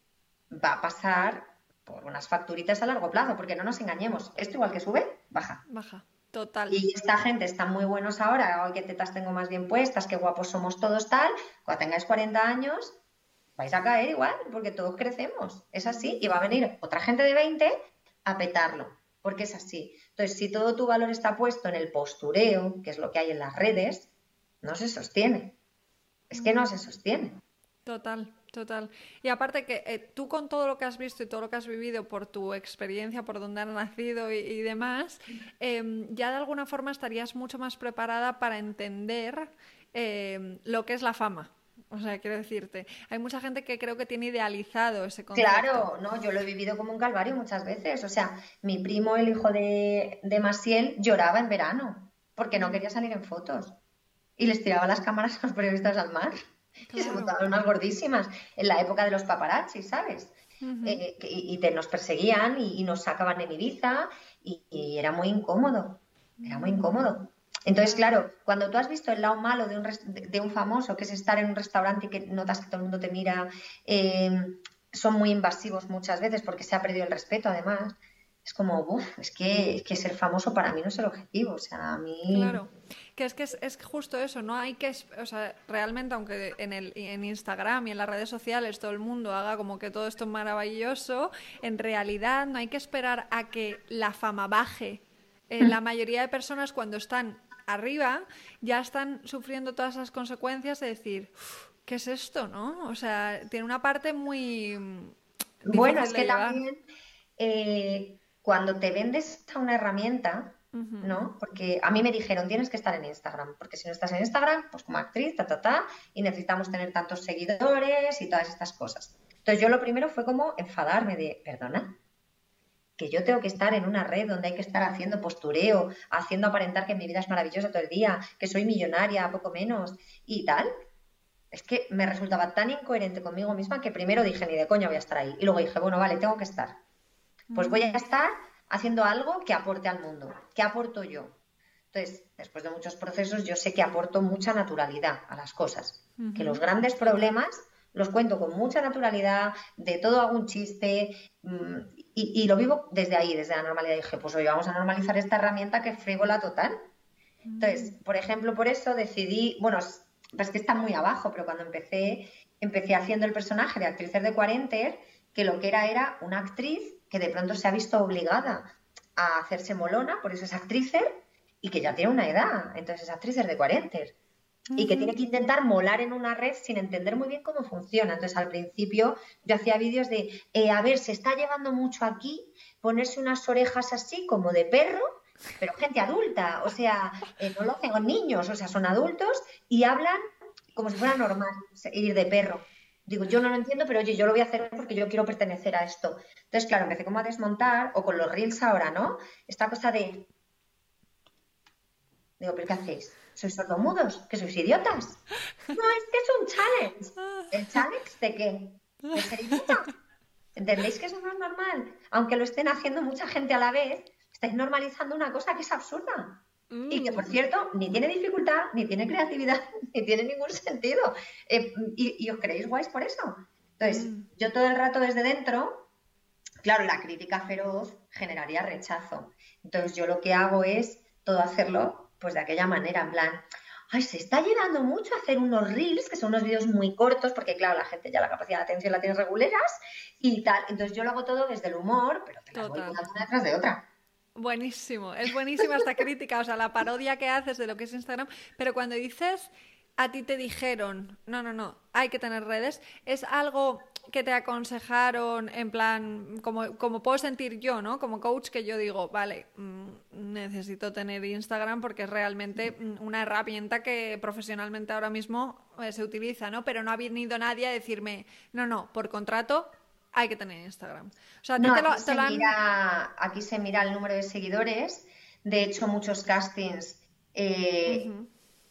va a pasar por unas facturitas a largo plazo, porque no nos engañemos, esto igual que sube, baja. Baja, total. Y esta gente está muy buenos ahora, hoy que tetas tengo más bien puestas, qué guapos somos todos tal, cuando tengáis 40 años vais a caer igual, porque todos crecemos, es así, y va a venir otra gente de 20 a petarlo, porque es así. Entonces, si todo tu valor está puesto en el postureo, que es lo que hay en las redes, no se sostiene. Es que no se sostiene. Total, Total. Y aparte que eh, tú con todo lo que has visto y todo lo que has vivido por tu experiencia, por donde has nacido y, demás, em, ya de alguna forma estarías mucho más preparada para entender em, lo que es la fama. O sea, quiero decirte, hay mucha gente que creo que tiene idealizado ese concepto. Claro, no, yo lo he vivido como un calvario muchas veces. O sea, mi primo, el hijo de, de Masiel, lloraba en verano porque no quería salir en fotos y les tiraba las cámaras a los periodistas al mar. Y se montaban unas gordísimas en la época de los paparazzi, ¿sabes? Eh, y, te, nos perseguían y, nos sacaban en Ibiza y, era muy incómodo, era muy incómodo. Entonces, claro, cuando tú has visto el lado malo de un, de un famoso, que es estar en un restaurante y que notas que todo el mundo te mira, eh, son muy invasivos muchas veces porque se ha perdido el respeto, además es como, uff, es que, es que ser famoso para mí no es el objetivo, o sea, a mí... Claro, que es que es, justo eso, no hay que, o sea, realmente aunque en, el, en Instagram y en las redes sociales todo el mundo haga como que todo esto es maravilloso, en realidad no hay que esperar a que la fama baje. Eh, la mayoría de personas cuando están arriba ya están sufriendo todas esas consecuencias de decir, ¿qué es esto, no? O sea, tiene una parte muy... Bueno, es que también eh, cuando te vendes a una herramienta, ¿no? Porque a mí me dijeron, tienes que estar en Instagram, porque si no estás en Instagram, pues como actriz, ta, ta, ta, y necesitamos tener tantos seguidores y todas estas cosas. Entonces yo lo primero fue como enfadarme de, perdona, que yo tengo que estar en una red donde hay que estar haciendo postureo, haciendo aparentar que mi vida es maravillosa todo el día, que soy millonaria, poco menos y tal. Es que me resultaba tan incoherente conmigo misma que primero dije, ni de coña voy a estar ahí. Y luego dije, bueno, vale, tengo que estar. Pues voy a estar haciendo algo que aporte al mundo. ¿Qué aporto yo? Entonces, después de muchos procesos, yo sé que aporto mucha naturalidad a las cosas. Que los grandes problemas los cuento con mucha naturalidad, de todo hago un chiste mm, y, lo vivo desde ahí, desde la normalidad. dije, pues hoy vamos a normalizar esta herramienta que es frívola total. Entonces, mm. por ejemplo, por eso decidí, bueno, es que está muy abajo, pero cuando empecé, empecé haciendo el personaje de actrices de 40, que lo que era era una actriz que de pronto se ha visto obligada a hacerse molona, por eso es actriz y que ya tiene una edad, entonces es actriz de 40 y que tiene que intentar molar en una red sin entender muy bien cómo funciona. Entonces, al principio yo hacía vídeos de, eh, a ver, se está llevando mucho aquí ponerse unas orejas así como de perro, pero gente adulta, o sea, eh, no lo hacen niños, o sea, son adultos y hablan como si fuera normal ir de perro. Digo, yo no lo entiendo, pero oye, yo lo voy a hacer porque yo quiero pertenecer a esto. Entonces, claro, empecé como a desmontar, o con los reels ahora, ¿no? Esta cosa de... Digo, ¿pero qué hacéis? ¿Sois sordomudos? ¿Que sois idiotas? No, es que es un challenge. ¿El challenge de qué? ¿De ser idiota? ¿Entendéis que eso no es normal? Aunque lo estén haciendo mucha gente a la vez, estáis normalizando una cosa que es absurda. Y que, por cierto, ni tiene dificultad, ni tiene creatividad, ni tiene ningún sentido. Eh, y, os creéis guays por eso. Entonces, mm. yo todo el rato desde dentro, claro, la crítica feroz generaría rechazo. Entonces, yo lo que hago es todo hacerlo pues de aquella manera, en plan, ay, se está llenando mucho a hacer unos reels, que son unos vídeos muy cortos, porque claro, la gente ya la capacidad de atención la tiene reguleras y tal. Entonces yo lo hago todo desde el humor, pero te la voy una detrás de otra. Buenísimo, es buenísima esta crítica, o sea, la parodia que haces de lo que es Instagram, pero cuando dices a ti te dijeron, no, no, no, hay que tener redes, es algo que te aconsejaron en plan, como, como puedo sentir yo, ¿no? Como coach, que yo digo, vale, mm, necesito tener Instagram porque es realmente mm, una herramienta que profesionalmente ahora mismo eh, se utiliza, ¿no? Pero no ha venido nadie a decirme, no, no, por contrato hay que tener Instagram. O sea, no, aquí, se mira, aquí se mira el número de seguidores. De hecho, muchos castings eh,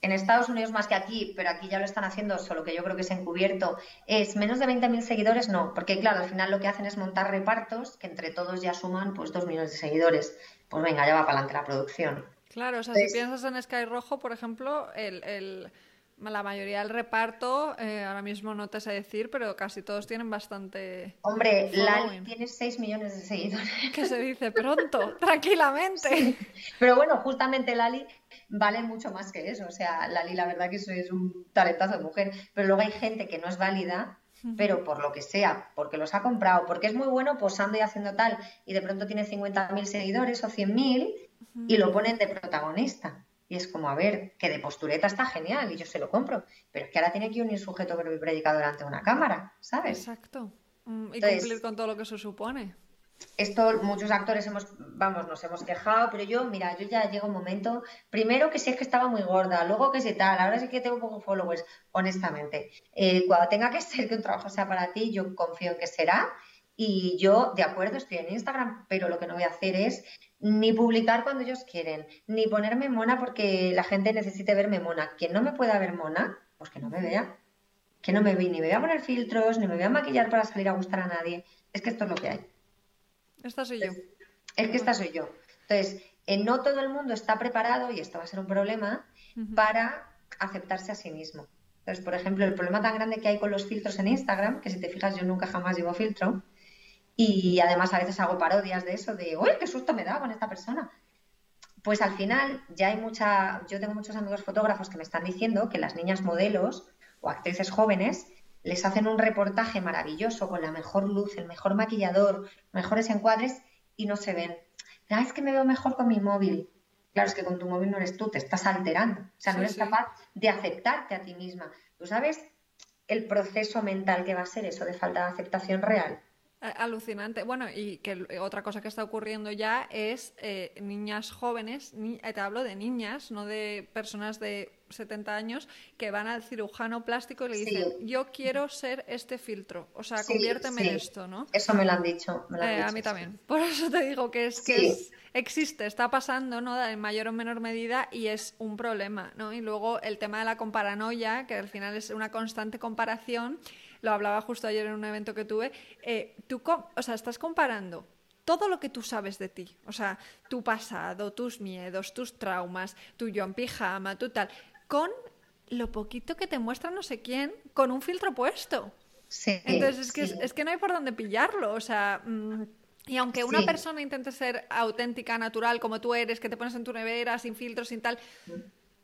en Estados Unidos más que aquí, pero aquí ya lo están haciendo, solo que yo creo que es encubierto, es menos de 20.000 seguidores, no, porque claro, al final lo que hacen es montar repartos que entre todos ya suman pues 2 millones de seguidores. Pues venga, ya va para adelante la producción. Claro, o sea, si piensas en Sky Rojo, por ejemplo, el la mayoría del reparto, eh, ahora mismo no te sé decir, pero casi todos tienen bastante. Hombre, Lali tiene 6 millones de seguidores. Que se dice pronto, tranquilamente. Pero bueno, justamente Lali vale mucho más que eso. O sea, Lali, la verdad que eso es un talentazo de mujer. Pero luego hay gente que no es válida, pero por lo que sea, porque los ha comprado, porque es muy bueno posando y haciendo tal, y de pronto tiene 50.000 seguidores o 100.000 y lo ponen de protagonista. Y es como, a ver, que de postureta está genial y yo se lo compro, pero es que ahora tiene que unir sujeto verbo y predicado delante de una cámara, ¿sabes? Exacto. Mm, y cumplir con todo lo que se supone. Esto muchos actores hemos, vamos, nos hemos quejado, pero yo, mira, yo ya llega un momento, primero que si es que estaba muy gorda, luego que si tal, ahora sí que tengo un poco followers, honestamente. Eh, cuando tenga que ser que un trabajo sea para ti, yo confío en que será. Y yo, de acuerdo, estoy en Instagram, pero lo que no voy a hacer es ni publicar cuando ellos quieren, ni ponerme mona porque la gente necesite verme mona. Quien no me pueda ver mona, pues que no me vea. Que no me ve, ni me voy a poner filtros, ni me voy a maquillar para salir a gustar a nadie. Es que esto es lo que hay. Esta soy yo. Es que esta soy yo. Entonces, eh, no todo el mundo está preparado, y esto va a ser un problema, para aceptarse a sí mismo. Entonces, por ejemplo, el problema tan grande que hay con los filtros en Instagram, que si te fijas yo nunca jamás llevo filtro, y además a veces hago parodias de eso, de, uy, qué susto me da con esta persona! Pues al final ya hay mucha, yo tengo muchos amigos fotógrafos que me están diciendo que las niñas modelos o actrices jóvenes les hacen un reportaje maravilloso con la mejor luz, el mejor maquillador, mejores encuadres y no se ven. Ah, es que me veo mejor con mi móvil. Claro, es que con tu móvil no eres tú, te estás alterando. O sea, no eres capaz de aceptarte a ti misma. Tú sabes el proceso mental que va a ser eso de falta de aceptación real. Alucinante. Bueno, y que otra cosa que está ocurriendo ya es eh, niñas jóvenes, eh, te hablo de niñas, no de personas de 70 años, que van al cirujano plástico y le dicen, yo quiero ser este filtro, o sea, conviérteme en esto, ¿no? Eso me lo han dicho. Eh, a mí también. Por eso te digo que es que existe, está pasando, ¿no? En mayor o menor medida y es un problema, ¿no? Y luego el tema de la comparanoia, que al final es una constante comparación lo hablaba justo ayer en un evento que tuve, eh, tú, o sea, estás comparando todo lo que tú sabes de ti, o sea, tu pasado, tus miedos, tus traumas, tu yo en pijama, tu tal, con lo poquito que te muestra no sé quién con un filtro puesto. Sí, Entonces es que, es, que no hay por dónde pillarlo, o sea... Mm, y aunque una persona intente ser auténtica, natural, como tú eres, que te pones en tu nevera, sin filtros, sin tal,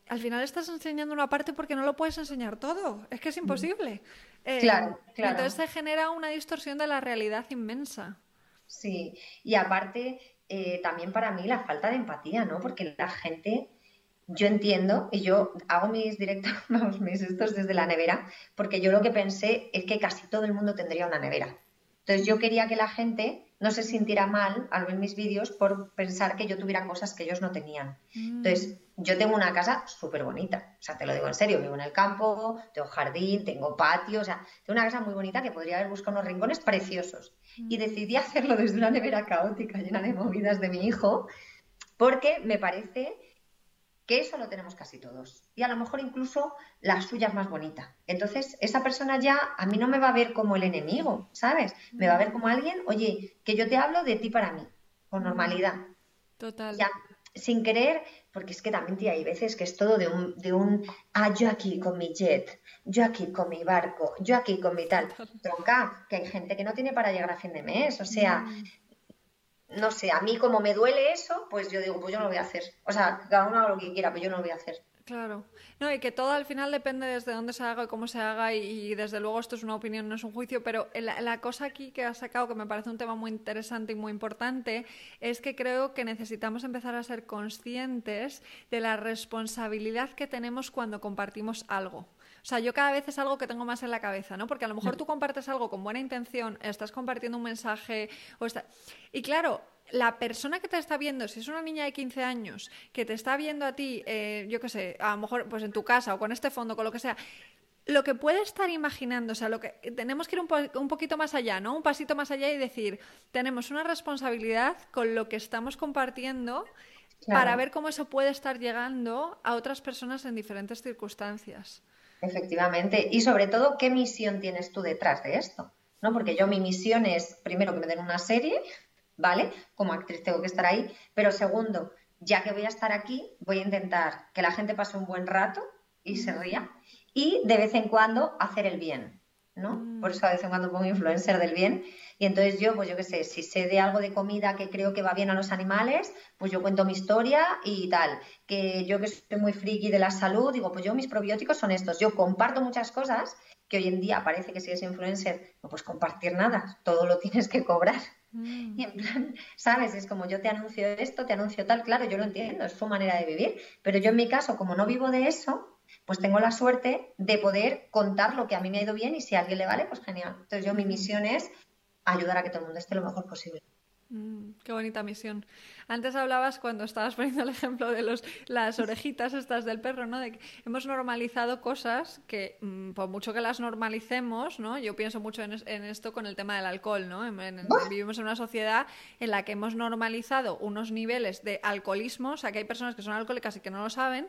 al final estás enseñando una parte porque no lo puedes enseñar todo. Es que es imposible. Eh, claro, claro. Entonces se genera una distorsión de la realidad inmensa. Sí, y aparte, eh, también para mí la falta de empatía, ¿no? Porque la gente, yo entiendo, y yo hago mis directos, vamos, mis estos desde la nevera, porque yo lo que pensé es que casi todo el mundo tendría una nevera. Entonces yo quería que la gente no se sintiera mal al ver mis vídeos por pensar que yo tuviera cosas que ellos no tenían. Mm. Entonces, yo tengo una casa súper bonita, o sea, te lo digo en serio, vivo en el campo, tengo jardín, tengo patio, o sea, tengo una casa muy bonita que podría haber buscado unos rincones preciosos. Y mm. decidí hacerlo desde una nevera caótica llena de movidas de mi hijo, porque me parece que eso lo tenemos casi todos. Y a lo mejor incluso la suya es más bonita. Entonces, esa persona ya a mí no me va a ver como el enemigo, ¿sabes? Me va a ver como alguien, oye, que yo te hablo de ti para mí, con normalidad. Total. Ya, sin querer, porque es que también tía, hay veces que es todo de un, de un, ah, yo aquí con mi jet, yo aquí con mi barco, yo aquí con mi tal. Tronca, que hay gente que no tiene para llegar a fin de mes, o sea, mm no sé, a mí como me duele eso, pues yo digo, pues yo no lo voy a hacer. O sea, cada uno haga lo que quiera, pero yo no lo voy a hacer. Claro. No, y que todo al final depende desde dónde se haga y cómo se haga, y, desde luego esto es una opinión, no es un juicio, pero la, la, cosa aquí que has sacado, que me parece un tema muy interesante y muy importante, es que creo que necesitamos empezar a ser conscientes de la responsabilidad que tenemos cuando compartimos algo. O sea, yo cada vez es algo que tengo más en la cabeza, ¿no? Porque a lo mejor tú compartes algo con buena intención, estás compartiendo un mensaje o está... Y claro, la persona que te está viendo, si es una niña de 15 años, que te está viendo a ti, eh, yo qué sé, a lo mejor pues en tu casa o con este fondo, con lo que sea, lo que puede estar imaginando, o sea, lo que tenemos que ir un, poquito más allá, ¿no? Un pasito más allá y decir, tenemos una responsabilidad con lo que estamos compartiendo para ver cómo eso puede estar llegando a otras personas en diferentes circunstancias. Efectivamente. Y sobre todo, ¿qué misión tienes tú detrás de esto? ¿No? Porque yo mi misión es, primero, que me den una serie, ¿vale? Como actriz tengo que estar ahí. Pero segundo, ya que voy a estar aquí, voy a intentar que la gente pase un buen rato y se ría. Y de vez en cuando hacer el bien, ¿no? Mm. Por eso a vez en cuando pongo influencer del bien y entonces yo, pues yo qué sé, si sé de algo de comida que creo que va bien a los animales, pues yo cuento mi historia y tal. Que yo que soy muy friki de la salud, digo, pues yo mis probióticos son estos. Yo comparto muchas cosas que hoy en día parece que si eres influencer, no puedes compartir nada, todo lo tienes que cobrar. Mm. Y en plan, ¿sabes? Es como yo te anuncio esto, te anuncio tal, claro, yo lo entiendo, es su manera de vivir, pero yo en mi caso, como no vivo de eso, pues tengo la suerte de poder contar lo que a mí me ha ido bien y si a alguien le vale, pues genial. Entonces yo mi mm. misión es ayudar a que todo el mundo esté lo mejor posible. Mm, qué bonita misión. Antes hablabas cuando estabas poniendo el ejemplo de los, las orejitas estas del perro, ¿no? De que hemos normalizado cosas que, mm, por mucho que las normalicemos, ¿no? Yo pienso mucho en, esto con el tema del alcohol, ¿no? vivimos en una sociedad en la que hemos normalizado unos niveles de alcoholismo, o sea, que hay personas que son alcohólicas y que no lo saben,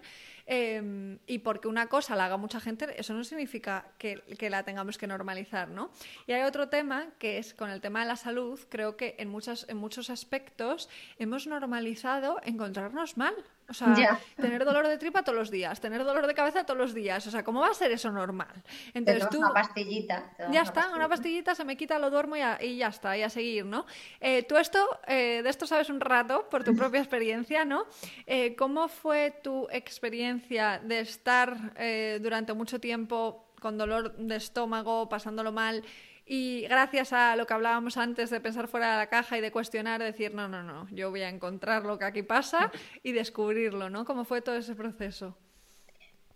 Em, y porque una cosa la haga mucha gente, eso no significa que, la tengamos que normalizar, ¿no? Y hay otro tema que es con el tema de la salud, creo que en, muchas, en muchos aspectos hemos normalizado encontrarnos mal. O sea, tener dolor de tripa todos los días, tener dolor de cabeza todos los días. O sea, ¿cómo va a ser eso normal? Entonces tú. Una pastillita. Ya está, una pastillita, se me quita, lo duermo y, ya está, y a seguir, ¿no? Eh, tú esto, eh, de esto sabes un rato por tu propia experiencia, ¿no? Eh, ¿Cómo fue tu experiencia de estar durante mucho tiempo con dolor de estómago, pasándolo mal? Y gracias a lo que hablábamos antes de pensar fuera de la caja y de cuestionar, decir, no, no, no, yo voy a encontrar lo que aquí pasa y descubrirlo, ¿no? ¿Cómo fue todo ese proceso?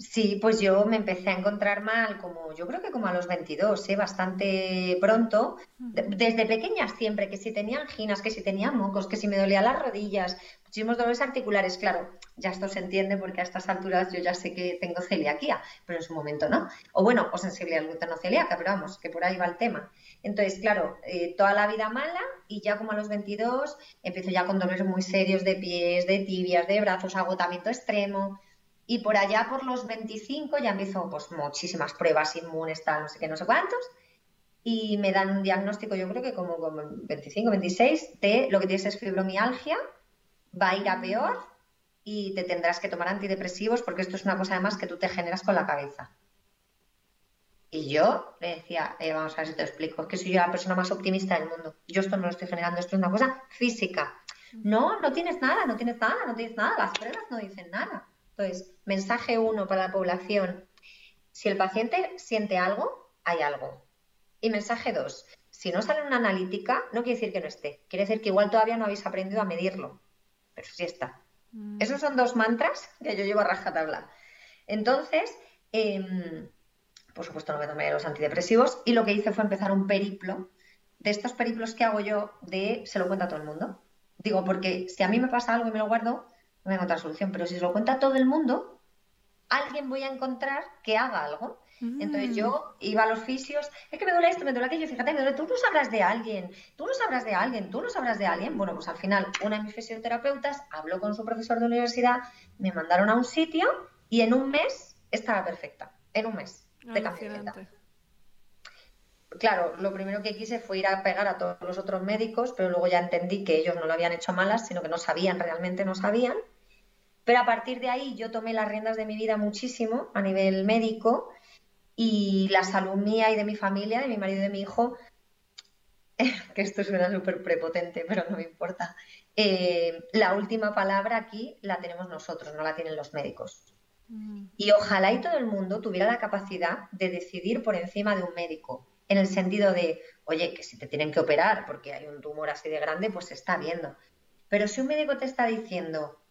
Sí, pues yo me empecé a encontrar mal como, yo creo que como a los 22, ¿eh? bastante pronto, desde pequeñas siempre, que si tenía anginas, que si tenía mocos, que si me dolían las rodillas, muchísimos dolores articulares, claro, ya esto se entiende porque a estas alturas yo ya sé que tengo celiaquía, pero en su momento no. O bueno, o sensibilidad gluteno celíaca, pero vamos, que por ahí va el tema. Entonces, claro, eh, toda la vida mala y ya como a los 22 empiezo ya con dolores muy serios de pies, de tibias, de brazos, agotamiento extremo y por allá por los 25 ya empiezo pues muchísimas pruebas inmunes, tal, no sé qué, no sé cuántos. Y me dan un diagnóstico, yo creo que como, como 25, 26, de lo que tienes es fibromialgia, va a ir a peor y te tendrás que tomar antidepresivos porque esto es una cosa además que tú te generas con la cabeza. Y yo le decía, eh, vamos a ver si te explico, es que soy yo la persona más optimista del mundo. Yo esto no lo estoy generando, esto es una cosa física. No, no tienes nada, no tienes nada, no tienes nada, las pruebas no dicen nada. Entonces, mensaje uno para la población, si el paciente siente algo, hay algo. Y mensaje dos, si no sale una analítica, no quiere decir que no esté, quiere decir que igual todavía no habéis aprendido a medirlo, pero sí está. Mm. Esos son dos mantras que yo llevo a rajatabla. Entonces, em, por supuesto no me tomé los antidepresivos y lo que hice fue empezar un periplo de estos periplos que hago yo de se lo cuenta a todo el mundo. Digo, porque si a mí me pasa algo y me lo guardo, no voy a encontrar solución. Pero si se lo cuenta a todo el mundo, alguien voy a encontrar que haga algo. Entonces yo mm. iba a los fisios, es que me duele esto, me duele aquello, fíjate, me duele, tú no sabrás de alguien, tú no sabrás de alguien, tú no sabrás de alguien. Bueno, pues al final una de mis fisioterapeutas habló con su profesor de universidad, me mandaron a un sitio y en un mes estaba perfecta, en un mes de camiseta. Claro, lo primero que quise fue ir a pegar a todos los otros médicos, pero luego ya entendí que ellos no lo habían hecho malas, sino que no sabían, realmente no sabían. Pero a partir de ahí yo tomé las riendas de mi vida muchísimo a nivel médico y la salud mía y de mi familia, de mi marido y de mi hijo, que esto suena súper prepotente, pero no me importa. Eh, la última palabra aquí la tenemos nosotros, no la tienen los médicos. Mm. Y ojalá y todo el mundo tuviera la capacidad de decidir por encima de un médico, en el sentido de, oye, que si te tienen que operar porque hay un tumor así de grande, pues se está viendo. Pero si un médico te está diciendo,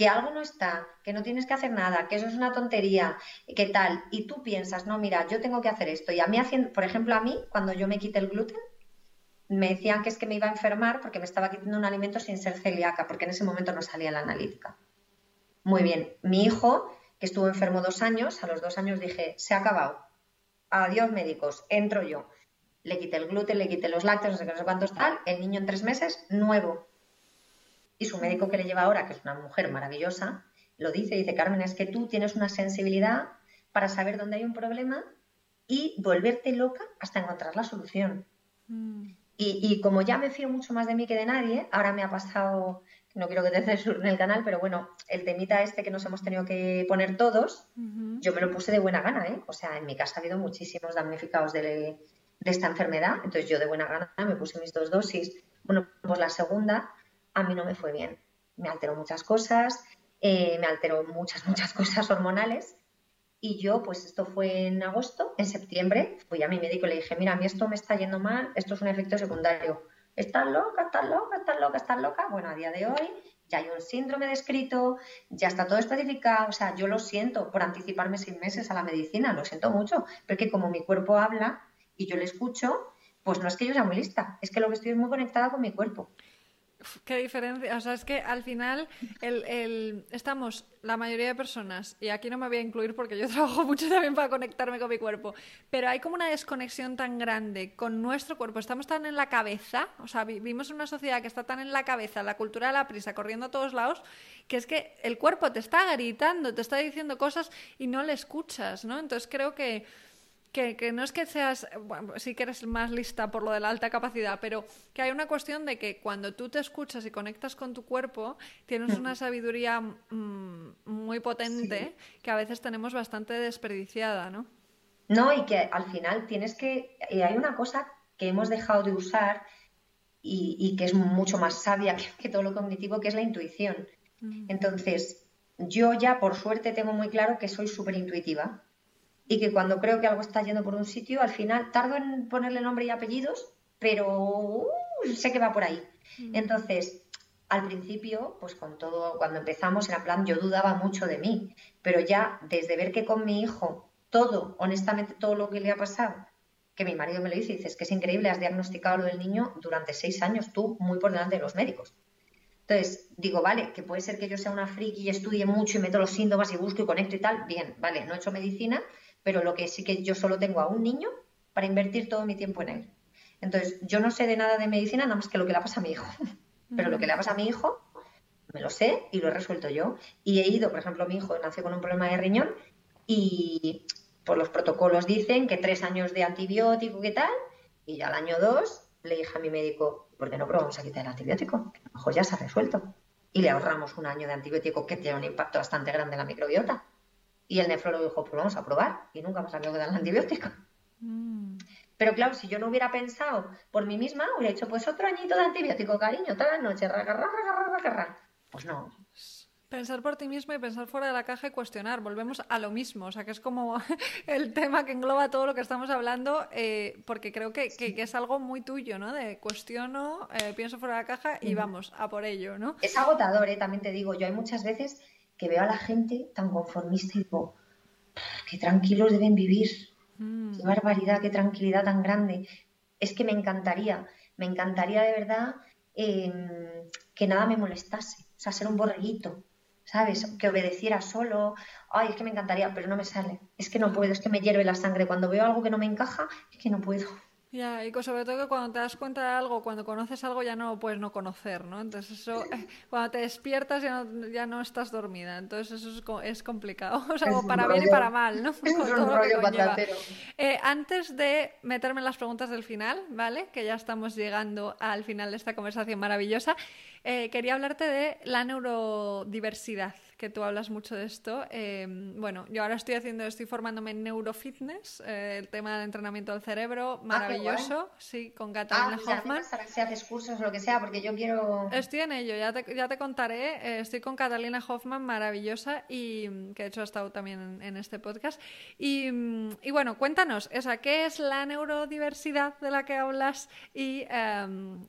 que algo no está, que no tienes que hacer nada, que eso es una tontería, que tal, y tú piensas, no, mira, yo tengo que hacer esto. Y a mí, por ejemplo, a mí, cuando yo me quité el gluten, me decían que es que me iba a enfermar porque me estaba quitando un alimento sin ser celíaca, porque en ese momento no salía la analítica. Muy bien, mi hijo, que estuvo enfermo dos años, a los dos años dije, se ha acabado. Adiós médicos, entro yo. Le quité el gluten, le quité los lácteos, no sé qué, no sé cuántos tal, el niño en tres meses, nuevo, y su médico que le lleva ahora, que es una mujer maravillosa, lo dice, dice, Carmen, es que tú tienes una sensibilidad para saber dónde hay un problema y volverte loca hasta encontrar la solución. Mm. Y, como ya me fío mucho más de mí que de nadie, ahora me ha pasado, no quiero que te censuren el canal, pero bueno, el temita este que nos hemos tenido que poner todos, yo me lo puse de buena gana, ¿eh? O sea, en mi casa ha habido muchísimos damnificados de, de esta enfermedad, entonces yo de buena gana me puse mis dos dosis. Bueno, pues la segunda a mí no me fue bien. Me alteró muchas cosas, eh, me alteró muchas, muchas cosas hormonales. Y yo, pues esto fue en agosto, en septiembre, fui a mi médico y le dije, mira, a mí esto me está yendo mal, esto es un efecto secundario. ¿Estás loca? ¿Estás loca? ¿Estás loca? ¿Estás loca? Bueno, a día de hoy ya hay un síndrome descrito, ya está todo especificado, o sea, yo lo siento por anticiparme seis meses a la medicina, lo siento mucho, porque como mi cuerpo habla y yo le escucho, pues no es que yo sea muy lista, es que lo que estoy es muy conectada con mi cuerpo. Qué diferencia. O sea, es que al final el, estamos la mayoría de personas, y aquí no me voy a incluir porque yo trabajo mucho también para conectarme con mi cuerpo, pero hay como una desconexión tan grande con nuestro cuerpo. Estamos tan en la cabeza, o sea, vivimos en una sociedad que está tan en la cabeza, la cultura de la prisa, corriendo a todos lados, que es que el cuerpo te está gritando, te está diciendo cosas y no le escuchas, ¿no? Entonces creo que que, no es que seas, bueno, sí que eres más lista por lo de la alta capacidad, pero que hay una cuestión de que cuando tú te escuchas y conectas con tu cuerpo, tienes una sabiduría mm, muy potente que a veces tenemos bastante desperdiciada, ¿no? No, y que al final tienes que, y hay una cosa que hemos dejado de usar y, que es mucho más sabia que, todo lo cognitivo, que es la intuición. Entonces, yo ya por suerte tengo muy claro que soy súper intuitiva y que cuando creo que algo está yendo por un sitio, al final tardo en ponerle nombre y apellidos, pero uh, sé que va por ahí. Mm. Entonces, al principio, pues con todo, cuando empezamos, era plan, yo dudaba mucho de mí, pero ya desde ver que con mi hijo todo, honestamente, todo lo que le ha pasado, que mi marido me lo dice, dices que es increíble, has diagnosticado lo del niño durante seis años, tú muy por delante de los médicos. Entonces, digo, vale, que puede ser que yo sea una friki y estudie mucho y meto los síntomas y busco y conecto y tal, bien, vale, no he hecho medicina, pero lo que sí que yo solo tengo a un niño para invertir todo mi tiempo en él. Entonces, yo no sé de nada de medicina, nada más que lo que le pasa a mi hijo. Pero lo que le pasa a mi hijo, me lo sé y lo he resuelto yo. Y he ido, por ejemplo, mi hijo nació con un problema de riñón y por los protocolos dicen que tres años de antibiótico, ¿qué tal? Y ya al año dos le dije a mi médico, ¿por qué no probamos a quitar el antibiótico? Que a lo mejor ya se ha resuelto. Y le ahorramos un año de antibiótico que tiene un impacto bastante grande en la microbiota. Y el nefrólogo dijo, pues vamos a probar. Y nunca más salió que dar el antibiótico. Mm. Pero claro, si yo no hubiera pensado por mí misma, hubiera hecho pues otro añito de antibiótico, cariño, toda la noche, Pues no. Pensar por ti mismo y pensar fuera de la caja y cuestionar. Volvemos a lo mismo. O sea, que es como el tema que engloba todo lo que estamos hablando, eh, porque creo que, es algo muy tuyo, ¿no? De cuestiono, eh, pienso fuera de la caja y vamos, a por ello, ¿no? Es agotador, ¿eh? También te digo, yo hay muchas veces que veo a la gente tan conformista y digo, qué tranquilos deben vivir. Mm. Qué barbaridad, qué tranquilidad tan grande. Es que me encantaría, me encantaría de verdad em, que nada me molestase, o sea, ser un borreguito, ¿sabes? Que obedeciera solo. Ay, es que me encantaría, pero no me sale. Es que no puedo, es que me hierve la sangre. Cuando veo algo que no me encaja, es que no puedo. Ya, y sobre todo que cuando te das cuenta de algo, cuando conoces algo ya no lo puedes no conocer, ¿no? Entonces eso, eh, cuando te despiertas ya no, ya no estás dormida, entonces eso es, complicado, o sea, para bien y para mal, ¿no? Es un rollo eh, antes de meterme en las preguntas del final, ¿vale? Que ya estamos llegando al final de esta conversación maravillosa, eh, quería hablarte de la neurodiversidad que tú hablas mucho de esto. Em, bueno, yo ahora estoy haciendo, estoy formándome en neurofitness, eh, el tema del entrenamiento del cerebro, ah, maravilloso, sí, con Catalina ah, Hoffman. si haces cursos o lo que sea, porque yo quiero... Estoy en ello, ya te, ya te contaré, eh, estoy con Catalina Hoffman, maravillosa, y que de hecho ha estado también en, este podcast. Y, y, bueno, cuéntanos, esa, ¿qué es la neurodiversidad de la que hablas? Y, em,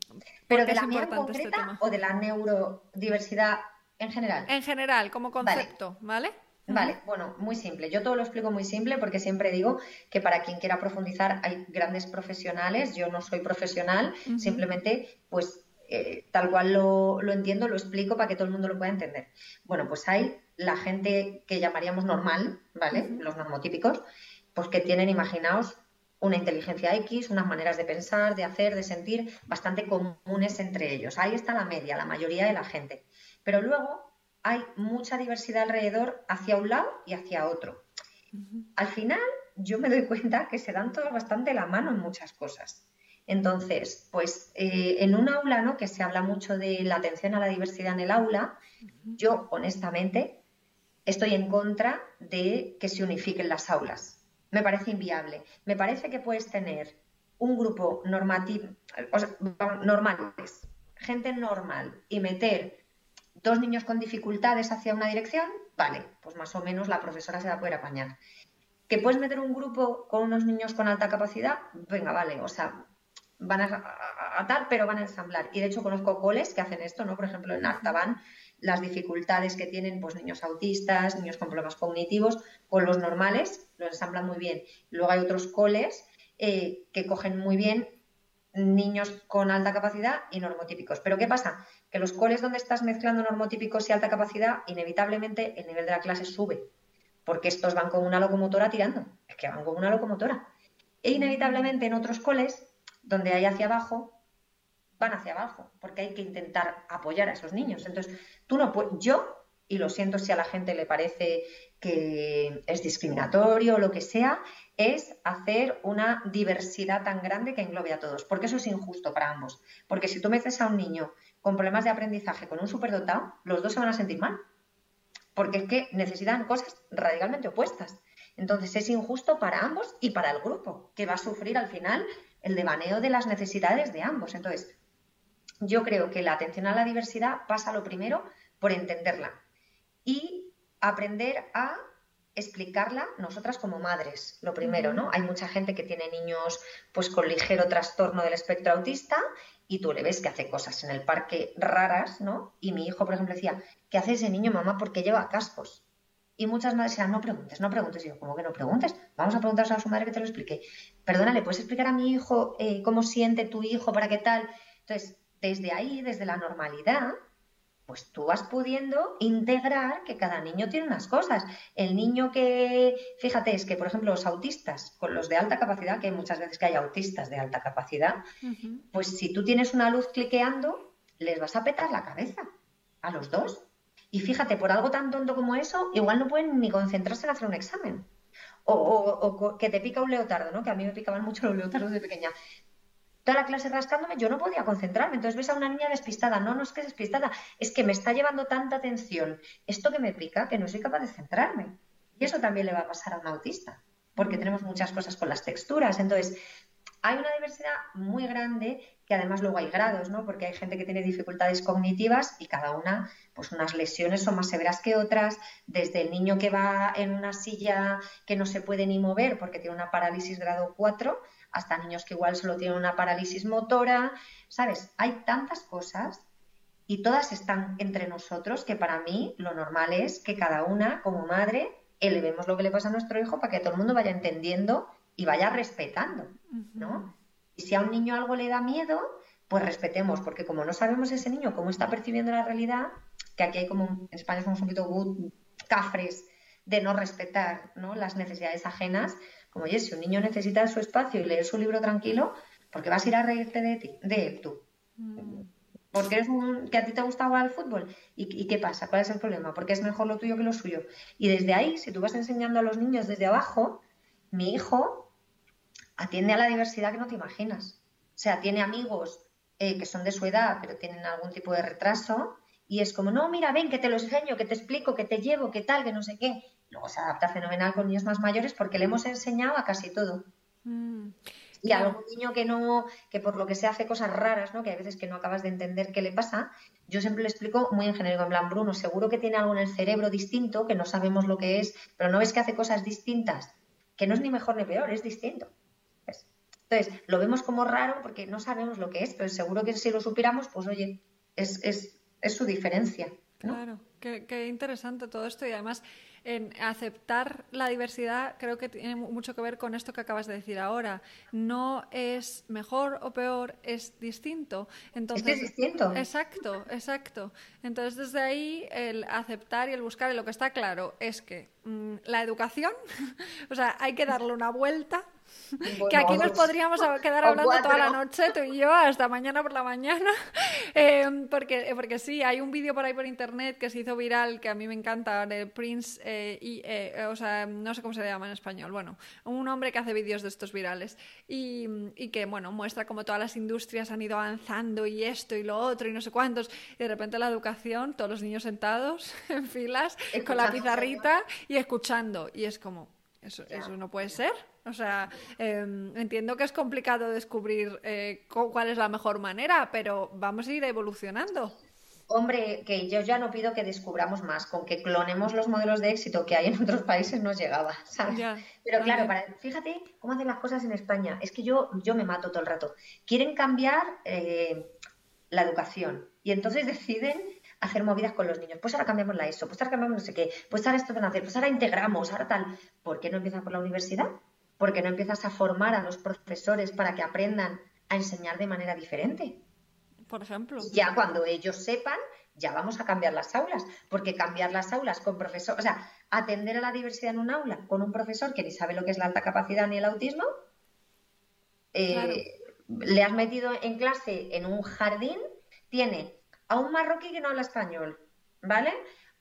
¿Pero de la mía este concreta o de la neurodiversidad en general. En general, como concepto, ¿vale? ¿vale? bueno, muy simple. Yo todo lo explico muy simple porque siempre digo que para quien quiera profundizar hay grandes profesionales. Yo no soy profesional, simplemente pues eh, tal cual lo, entiendo, lo explico para que todo el mundo lo pueda entender. Bueno, pues hay la gente que llamaríamos normal, ¿vale? Los normotípicos, pues que tienen, imaginaos, una inteligencia X, unas maneras de pensar, de hacer, de sentir bastante comunes entre ellos. Ahí está la media, la mayoría de la gente. Pero luego hay mucha diversidad alrededor hacia un lado y hacia otro. Al final, yo me doy cuenta que se dan todos bastante la mano en muchas cosas. Entonces, pues eh, en un aula, ¿no? Que se habla mucho de la atención a la diversidad en el aula, yo honestamente estoy en contra de que se unifiquen las aulas. Me parece inviable. Me parece que puedes tener un grupo normativo, o sea, normales, gente normal, y meter dos niños con dificultades hacia una dirección, vale, pues más o menos la profesora se va a poder apañar. ¿Que puedes meter un grupo con unos niños con alta capacidad? Venga, vale, o sea, van a atar, pero van a ensamblar. Y de hecho conozco coles que hacen esto, ¿no? Por ejemplo, en Artaban, las dificultades que tienen pues niños autistas, niños con problemas cognitivos, con los normales, lo ensamblan muy bien. Luego hay otros coles eh, que cogen muy bien niños con alta capacidad y normotípicos. Pero ¿qué pasa? Que los coles donde estás mezclando normotípicos y alta capacidad, inevitablemente el nivel de la clase sube, porque estos van con una locomotora tirando, es que van con una locomotora. E inevitablemente en otros coles, donde hay hacia abajo, van hacia abajo, porque hay que intentar apoyar a esos niños. Entonces, tú no puedes, yo, y lo siento si a la gente le parece que es discriminatorio o lo que sea, es hacer una diversidad tan grande que englobe a todos, porque eso es injusto para ambos. Porque si tú metes a un niño con problemas de aprendizaje con un superdotado, los dos se van a sentir mal, porque es que necesitan cosas radicalmente opuestas. Entonces es injusto para ambos y para el grupo, que va a sufrir al final el devaneo de las necesidades de ambos. Entonces, yo creo que la atención a la diversidad pasa lo primero por entenderla y aprender a explicarla nosotras como madres, lo primero, ¿no? Hay mucha gente que tiene niños pues con ligero trastorno del espectro autista y tú le ves que hace cosas en el parque raras, ¿no? Y mi hijo, por ejemplo, decía, ¿qué hace ese niño, mamá? porque lleva cascos? Y muchas madres decían, no preguntes, no preguntes. Y yo, ¿cómo que no preguntes? Vamos a preguntar a su madre que te lo explique. Perdona, ¿le puedes explicar a mi hijo eh, cómo siente tu hijo, para qué tal? Entonces, desde ahí, desde la normalidad, pues tú vas pudiendo integrar que cada niño tiene unas cosas. El niño que, fíjate, es que, por ejemplo, los autistas, con los de alta capacidad, que hay muchas veces que hay autistas de alta capacidad, pues si tú tienes una luz cliqueando, les vas a petar la cabeza a los dos. Y fíjate, por algo tan tonto como eso, igual no pueden ni concentrarse en hacer un examen. O, o, que te pica un leotardo, ¿no? Que a mí me picaban mucho los leotardos de pequeña toda la clase rascándome, yo no podía concentrarme. Entonces ves a una niña despistada. No, no es que despistada, es que me está llevando tanta atención esto que me pica que no soy capaz de centrarme. Y eso también le va a pasar a un autista, porque tenemos muchas cosas con las texturas. Entonces, hay una diversidad muy grande que además luego hay grados, ¿no? Porque hay gente que tiene dificultades cognitivas y cada una, pues unas lesiones son más severas que otras, desde el niño que va en una silla que no se puede ni mover porque tiene una parálisis grado 4, hasta niños que igual solo tienen una parálisis motora, ¿sabes? Hay tantas cosas y todas están entre nosotros que para mí lo normal es que cada una, como madre, elevemos lo que le pasa a nuestro hijo para que todo el mundo vaya entendiendo y vaya respetando, ¿no? Y si a un niño algo le da miedo, pues respetemos, porque como no sabemos ese niño cómo está percibiendo la realidad, que aquí hay como, en España somos un poquito cafres de no respetar ¿no? las necesidades ajenas, como, oye, si un niño necesita su espacio y leer su libro tranquilo, ¿por qué vas a ir a reírte de, ti, de él tú? Mm. Porque eres un, que a ti te gusta jugar al fútbol. ¿Y, qué pasa? ¿Cuál es el problema? Porque es mejor lo tuyo que lo suyo. Y desde ahí, si tú vas enseñando a los niños desde abajo, mi hijo atiende a la diversidad que no te imaginas. O sea, tiene amigos eh, que son de su edad, pero tienen algún tipo de retraso. Y es como, no, mira, ven, que te lo enseño, que te explico, que te llevo, que tal, que no sé qué. Luego se adapta fenomenal con niños más mayores porque le hemos enseñado a casi todo. Mm, y a algún niño que no, que por lo que se hace cosas raras, ¿no? Que hay veces que no acabas de entender qué le pasa, yo siempre le explico muy en genérico, en plan, Bruno, seguro que tiene algo en el cerebro distinto, que no sabemos lo que es, pero no ves que hace cosas distintas, que no es ni mejor ni peor, es distinto. Entonces, lo vemos como raro porque no sabemos lo que es, pero seguro que si lo supiéramos, pues oye, es, es, es su diferencia. Claro, qué, qué interesante todo esto y además en aceptar la diversidad creo que tiene mucho que ver con esto que acabas de decir ahora. No es mejor o peor, es distinto. Entonces, es, distinto. Exacto, exacto. Entonces, desde ahí, el aceptar y el buscar, y lo que está claro es que mm, la educación, o sea, hay que darle una vuelta que aquí nos podríamos quedar hablando toda la noche, tú y yo, hasta mañana por la mañana, eh, porque, porque sí, hay un vídeo por ahí por internet que se hizo viral, que a mí me encanta, de Prince, eh, y, o sea, no sé cómo se llama en español, bueno, un hombre que hace vídeos de estos virales, y, y, que, bueno, muestra cómo todas las industrias han ido avanzando, y esto, y lo otro, y no sé cuántos, y de repente la educación, todos los niños sentados en filas, con la pizarrita, y escuchando, y es como, eso, eso no puede ser. O sea, em, entiendo que es complicado descubrir eh, cuál es la mejor manera, pero vamos a ir evolucionando. Hombre, que yo ya no pido que descubramos más, con que clonemos los modelos de éxito que hay en otros países nos llegaba, ¿sabes? Pero claro, fíjate cómo hacen las cosas en España. Es que yo, yo me mato todo el rato. Quieren cambiar eh, la educación y entonces deciden hacer movidas con los niños. Pues ahora cambiamos la ESO, pues ahora cambiamos no sé qué, pues ahora esto van a hacer, pues ahora integramos, ahora tal. ¿Por qué no empiezan por la universidad? porque no empiezas a formar a los profesores para que aprendan a enseñar de manera diferente. Por ejemplo. Ya cuando ellos sepan, ya vamos a cambiar las aulas, porque cambiar las aulas con profesor, o sea, atender a la diversidad en un aula con un profesor que ni sabe lo que es la alta capacidad ni el autismo, eh, le has metido en clase en un jardín, tiene a un marroquí que no habla español, ¿vale?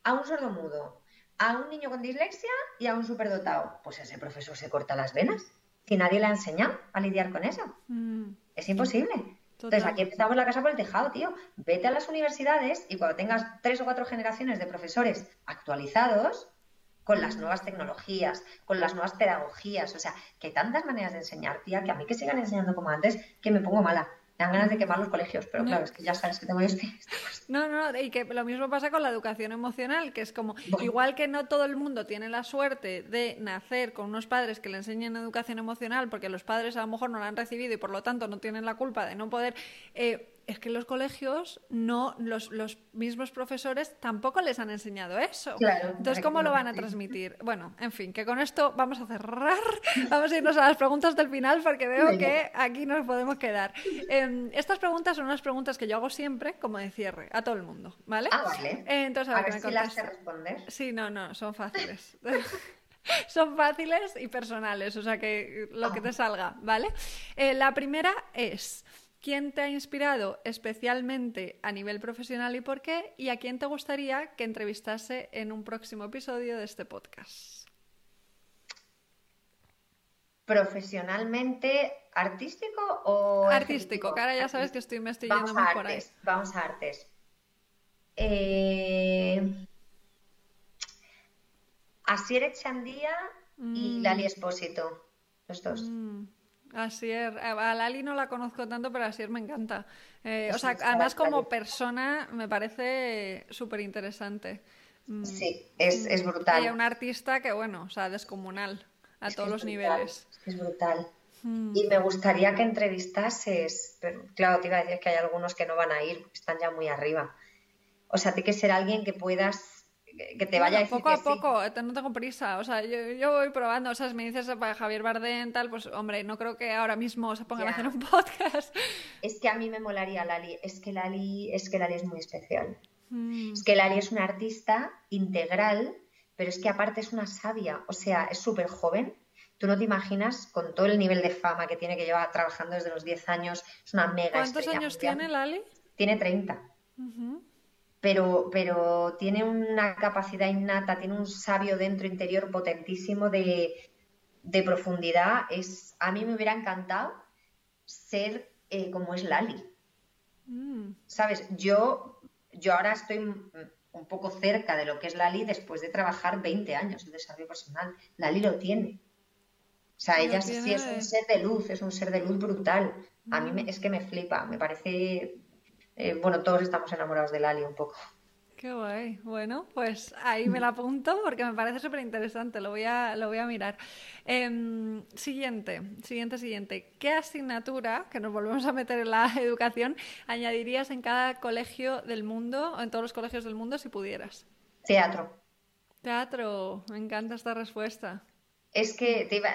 A un sordomudo, a un niño con dislexia y a un superdotado. Pues ese profesor se corta las venas. Si nadie le ha enseñado a lidiar con eso. Mm. Es imposible. Entonces aquí empezamos la casa por el tejado, tío. Vete a las universidades y cuando tengas tres o cuatro generaciones de profesores actualizados, con las nuevas tecnologías, con las nuevas pedagogías, o sea, que hay tantas maneras de enseñar, tía, que a mí que sigan enseñando como antes, que me pongo mala. Dan ganas de quemar los colegios, pero claro, es que ya sabes que tengo este. No, no, y que lo mismo pasa con la educación emocional, que es como, igual que no todo el mundo tiene la suerte de nacer con unos padres que le enseñen educación emocional, porque los padres a lo mejor no la han recibido y por lo tanto no tienen la culpa de no poder. Eh, es que los colegios no, los, los, mismos profesores tampoco les han enseñado eso. Entonces, ¿cómo lo van a transmitir? Bueno, en fin, que con esto vamos a cerrar, vamos a irnos a las preguntas del final porque veo que aquí nos podemos quedar. Em, estas preguntas son unas preguntas que yo hago siempre como de cierre a todo el mundo, ¿vale? Ah, vale. entonces, a, ver, si las sé responder. Sí, no, no, son fáciles. son fáciles y personales, o sea que lo que te salga, ¿vale? Eh, la primera es, ¿quién te ha inspirado especialmente a nivel profesional y por qué? ¿Y a quién te gustaría que entrevistase en un próximo episodio de este podcast? Profesionalmente, artístico o... Artístico, que ahora ya sabes que estoy, yendo muy por ahí. Vamos a artes. Eh... Asier Echandía y mm. Lali Espósito, los dos. Mm. Asier, a Lali no la conozco tanto, pero Asier me encanta. Eh, o sea, además como persona me parece súper interesante. Mm. Sí, es, es brutal. Y un artista que, bueno, o sea, descomunal a todos los niveles. Es brutal. Y me gustaría que entrevistases, pero claro, te iba a decir que hay algunos que no van a ir, están ya muy arriba. O sea, tiene que ser alguien que puedas que te vaya poco a poco, eh, no tengo prisa, o sea, yo, voy probando, o sea, si me dices para Javier Bardem tal, pues hombre, no creo que ahora mismo se pongan a hacer un podcast. Es que a mí me molaría Lali, es que Lali, es que Lali es muy especial. Mm. Es que Lali es una artista integral, pero es que aparte es una sabia, o sea, es súper joven. Tú no te imaginas con todo el nivel de fama que tiene que llevar trabajando desde los 10 años, es una mega ¿Cuántos años tiene Lali? Tiene 30 pero, pero tiene una capacidad innata, tiene un sabio dentro interior potentísimo de, profundidad. Es, a mí me hubiera encantado ser eh, como es Lali. Mm. ¿Sabes? Yo, yo ahora estoy un poco cerca de lo que es Lali después de trabajar 20 años en desarrollo personal. Lali lo tiene. O sea, ella sí es un ser de luz, es un ser de luz brutal. A mí me, mm. es que me flipa, me parece eh, bueno, todos estamos enamorados de Lali un poco. Qué guay. Bueno, pues ahí me la apunto porque me parece súper interesante. Lo voy a, lo voy a mirar. Em, siguiente, siguiente, siguiente. ¿Qué asignatura, que nos volvemos a meter en la educación, añadirías en cada colegio del mundo o en todos los colegios del mundo si pudieras? Teatro. Teatro. Me encanta esta respuesta. Es que te iba...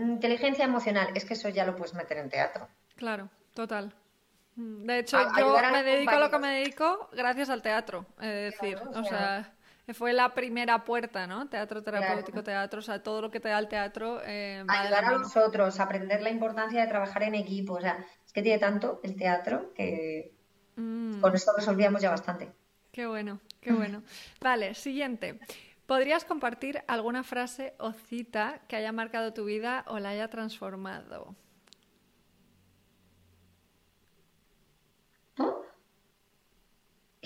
inteligencia emocional, es que eso ya lo puedes meter en teatro. Claro, total. Mm, de hecho, yo me dedico a lo que me dedico gracias al teatro, es decir, o sea, fue la primera puerta, ¿no? Teatro terapéutico, teatro, o sea, todo lo que te da el teatro. Eh, Ayudar a los otros, aprender la importancia de trabajar en equipo, o sea, es que tiene tanto el teatro que mm. con esto resolvíamos ya bastante. Qué bueno, qué bueno. Vale, siguiente. ¿Podrías compartir alguna frase o cita que haya marcado tu vida o la haya transformado?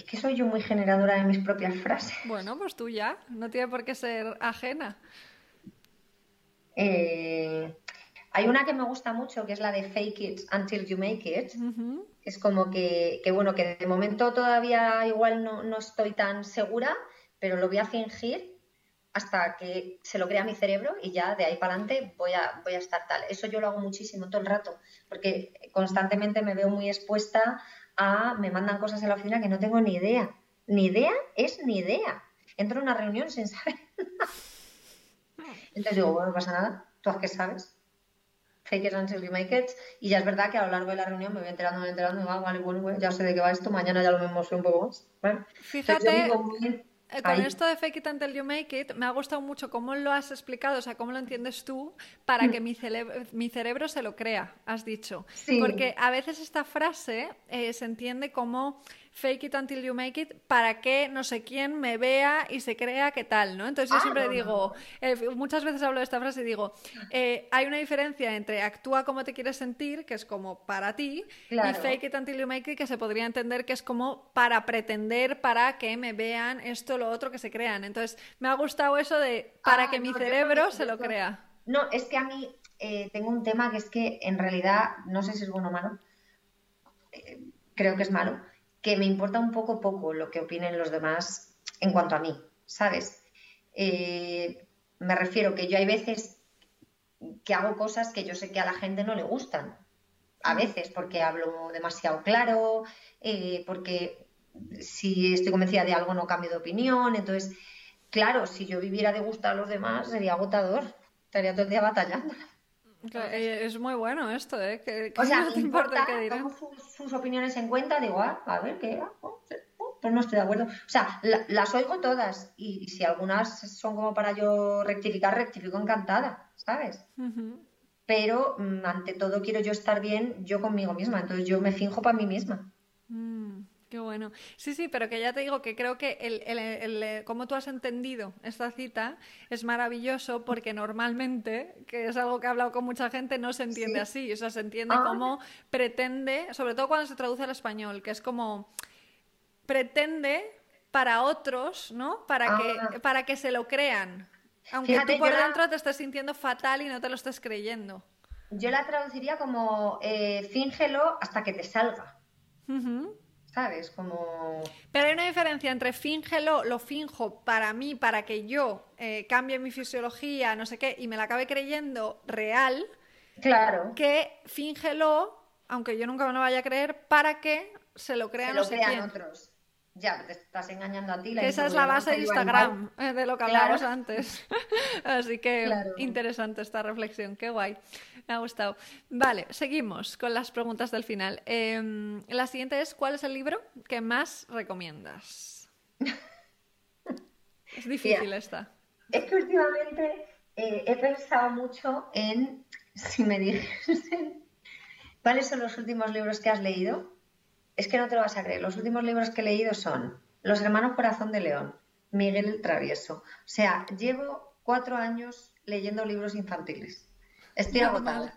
Es que soy yo muy generadora de mis propias frases. Bueno, pues tú ya, no tiene por qué ser ajena. Eh, hay una que me gusta mucho, que es la de Fake It Until You Make It. Es como que, bueno, que de momento todavía igual no, no, estoy tan segura, pero lo voy a fingir hasta que se lo crea mi cerebro y ya de ahí para adelante voy a, voy a estar tal. Eso yo lo hago muchísimo todo el rato, porque constantemente me veo muy expuesta a, me mandan cosas en la oficina que no tengo ni idea. Ni idea es ni idea. Entro en una reunión sin saber Entonces digo, bueno, no pasa nada, tú haz que sabes. Fake it until you make it. Y ya es verdad que a lo largo de la reunión me voy enterando, me voy enterando, ah, vale, bueno, ya sé de qué va esto, mañana ya lo mismo un poco más. Fíjate, eh, con esto de fake it until you make it, me ha gustado mucho cómo lo has explicado, o sea, cómo lo entiendes tú para que mi, mi cerebro se lo crea, has dicho. Porque a veces esta frase eh, se entiende como fake it until you make it para que no sé quién me vea y se crea que tal, ¿no? Entonces yo ah, siempre digo, eh, muchas veces hablo de esta frase y digo, eh, hay una diferencia entre actúa como te quieres sentir, que es como para ti, y fake it until you make it, que se podría entender que es como para pretender, para que me vean esto, lo otro, que se crean. Entonces me ha gustado eso de para ah, que mi cerebro se lo crea. No, es que a mí eh, tengo un tema que es que en realidad, no sé si es bueno o malo, eh, creo que es malo, que me importa un poco poco lo que opinen los demás en cuanto a mí, ¿sabes? Eh, me refiero que yo hay veces que hago cosas que yo sé que a la gente no le gustan. A veces porque hablo demasiado claro, eh, porque si estoy convencida de algo no cambio de opinión. Entonces, claro, si yo viviera de gustar a los demás sería agotador. Estaría todo el día batallando. Es muy bueno esto, ¿eh? Que, o sea, no te importa, que dirán. Sus, opiniones en cuenta, digo, ah, a ver, ¿qué? Oh, oh, pues no estoy de acuerdo. O sea, las oigo todas y, si algunas son como para yo rectificar, rectifico encantada, ¿sabes? Pero mm, ante todo quiero yo estar bien yo conmigo misma, entonces yo me finjo para mí misma. Qué bueno. Sí, sí, pero que ya te digo que creo que el, el, el, como tú has entendido esta cita es maravilloso porque normalmente, que es algo que he hablado con mucha gente, no se entiende así. O sea, se entiende ah. como pretende, sobre todo cuando se traduce al español, que es como pretende para otros, ¿no? Para, que, ah. para que se lo crean. Aunque tú por dentro te estés sintiendo fatal y no te lo estés creyendo. Yo la traduciría como eh, fíngelo hasta que te salga. ¿Sabes? Como... Pero hay una diferencia entre fíngelo, lo finjo para mí, para que yo eh, cambie mi fisiología, no sé qué, y me la acabe creyendo real. Claro. Que fíngelo, aunque yo nunca me lo vaya a creer, para que se lo crean, se lo crean otros. Ya, te estás engañando a ti. esa es la base de Instagram, eh, de lo que hablábamos antes. Así que interesante esta reflexión, qué guay. Me ha gustado. Vale, seguimos con las preguntas del final. Em, la siguiente es, ¿cuál es el libro que más recomiendas? es difícil esta. Es que últimamente eh, he pensado mucho en, si me dijesen, ¿cuáles son los últimos libros que has leído? Es que no te lo vas a creer. Los últimos libros que he leído son Los hermanos Corazón de León, Miguel el Travieso. O sea, llevo cuatro años leyendo libros infantiles. Estoy agotada.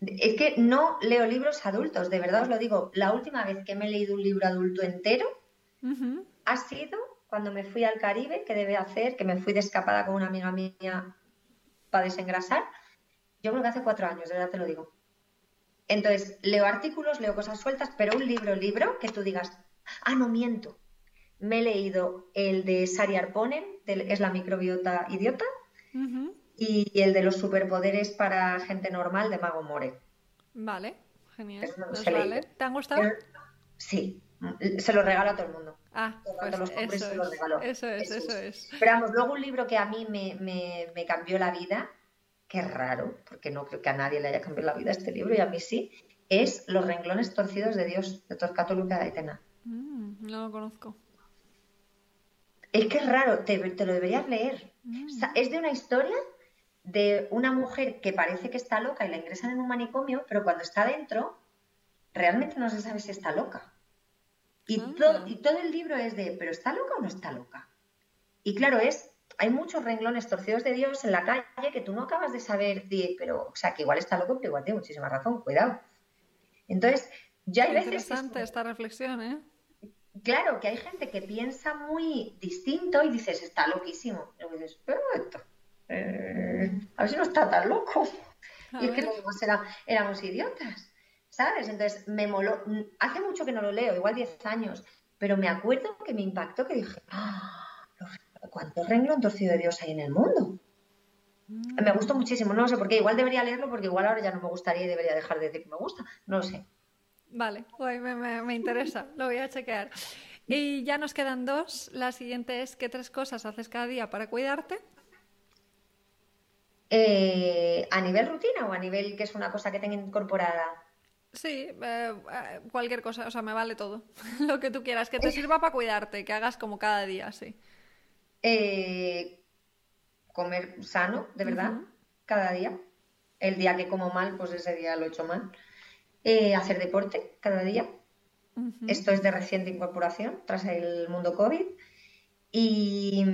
Es que, no leo libros adultos, de verdad os lo digo. La última vez que me he leído un libro adulto entero ha sido cuando me fui al Caribe, que debe hacer, que me fui de escapada con una amiga mía para desengrasar. Yo creo que hace cuatro años, de verdad te lo digo. Entonces, leo artículos, leo cosas sueltas, pero un libro, libro, que tú digas, ah, no miento. Me he leído el de Sari Arponen, es la microbiota idiota, y el de los superpoderes para gente normal de Mago More. Vale, genial. vale. ¿Te han gustado? Sí, se lo regalo a todo el mundo. Ah, pues eso, es, eso, es, eso, es, Pero vamos, luego un libro que a mí me, me, cambió la vida, que raro, porque no creo que a nadie le haya cambiado la vida este libro, y a mí sí, es Los renglones torcidos de Dios, de Torcato Luca de Aitena. Mm, no lo conozco. Es que es raro, te, lo deberías leer. Mm. es de una historia de una mujer que parece que está loca y la ingresan en un manicomio, pero cuando está dentro, realmente no se sabe si está loca. Y, ah. todo, y todo el libro es de, ¿pero está loca o no está loca? Y claro, es, hay muchos renglones torcidos de Dios en la calle que tú no acabas de saber, de, pero, o sea, que igual está loco, pero igual tiene muchísima razón, cuidado. Entonces, ya hay veces... Interesante esta reflexión, ¿eh? Claro, que hay gente que piensa muy distinto y dices, está loquísimo. Y dices, pero esto, eh, a ver si no está tan loco. y es que los éramos idiotas, ¿sabes? Entonces me moló. Hace mucho que no lo leo, igual 10 años, pero me acuerdo que me impactó que dije, ¡Ah! ¿cuántos renglones torcidos de Dios hay en el mundo? Mm. Me gustó muchísimo, no sé por qué. Igual debería leerlo porque igual ahora ya no me gustaría y debería dejar de decir que me gusta. No lo sé. Vale, me, me interesa, lo voy a chequear. Y ya nos quedan dos. La siguiente es, ¿qué tres cosas haces cada día para cuidarte? Eh, ¿A nivel rutina o a nivel que es una cosa que tenga incorporada? Sí, eh, eh, cualquier cosa, o sea, me vale todo. Lo que tú quieras, que te sirva para cuidarte, que hagas como cada día, sí. comer sano, de verdad, cada día. El día que como mal, pues ese día lo he hecho mal. hacer deporte cada día. Esto es de reciente incorporación tras el mundo COVID. Y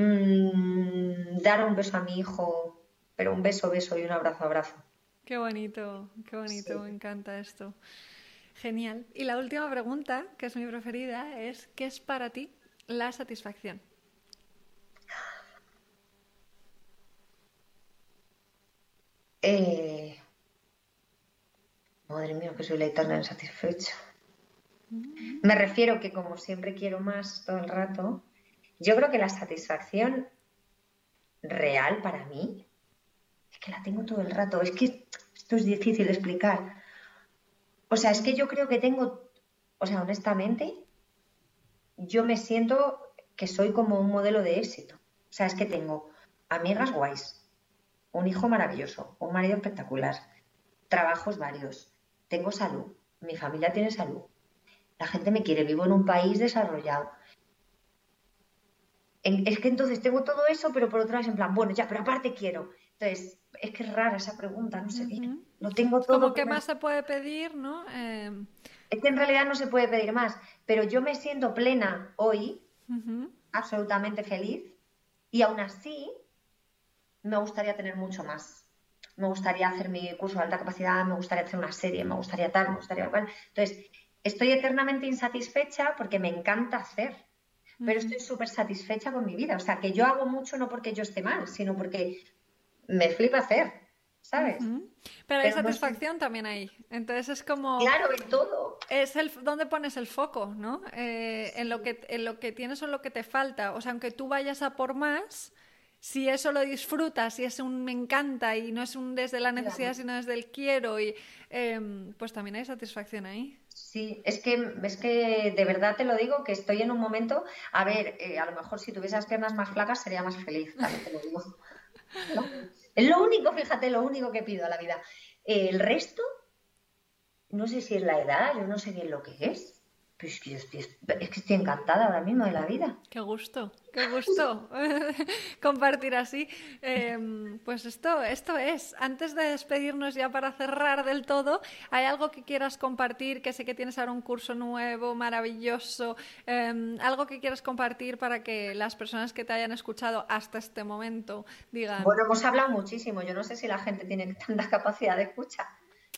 Mm, dar un beso a mi hijo, pero un beso, beso y un abrazo, abrazo. Qué bonito, qué bonito, me encanta esto. Genial. Y la última pregunta, que es mi preferida, es ¿qué es para ti la satisfacción? Eh, madre mía, que soy la eterna insatisfecha. Mm. Me refiero que como siempre quiero más todo el rato, yo creo que la satisfacción real para mí es que la tengo todo el rato. Es que esto es difícil de explicar. O sea, es que yo creo que tengo, o sea, honestamente, yo me siento que soy como un modelo de éxito. O sea, es que tengo amigas guays, un hijo maravilloso, un marido espectacular, trabajos varios, tengo salud, mi familia tiene salud, la gente me quiere, vivo en un país desarrollado. Es que entonces tengo todo eso, pero por otra vez en plan, bueno, ya, pero aparte quiero. Entonces, es que es rara esa pregunta, no sé, lo tengo todo. Como que más se puede pedir, ¿no? Em, es que en realidad no se puede pedir más, pero yo me siento plena hoy, absolutamente feliz, y aún así me gustaría tener mucho más. Me gustaría hacer mi curso de alta capacidad, me gustaría hacer una serie, me gustaría tal, me gustaría cual. Entonces, estoy eternamente insatisfecha porque me encanta hacer, pero estoy súper satisfecha con mi vida. O sea, que yo hago mucho no porque yo esté mal, sino porque me flipa hacer, ¿sabes? Pero hay satisfacción también ahí. Entonces es como... Claro, en todo. Es el donde pones el foco, ¿no? Eh, en, lo que, en lo que tienes o lo que te falta. O sea, aunque tú vayas a por más, si eso lo disfrutas, si es un me encanta y no es un desde la necesidad, sino desde el quiero, y em, pues también hay satisfacción ahí. Sí, es que, es que de verdad te lo digo, que estoy en un momento, a ver, eh, a lo mejor si tuviese las piernas más flacas sería más feliz, te lo digo. Es lo único, fíjate, lo único que pido a la vida. el resto, no sé si es la edad, yo no sé bien lo que es. Pues es que, estoy, es que estoy encantada ahora mismo de la vida. Qué gusto, qué gusto compartir así. Em, pues esto, esto es. Antes de despedirnos ya para cerrar del todo, ¿hay algo que quieras compartir? Que sé que tienes ahora un curso nuevo, maravilloso. Em, algo que quieras compartir para que las personas que te hayan escuchado hasta este momento digan. Bueno, hemos hablado muchísimo. Yo no sé si la gente tiene tanta capacidad de escucha.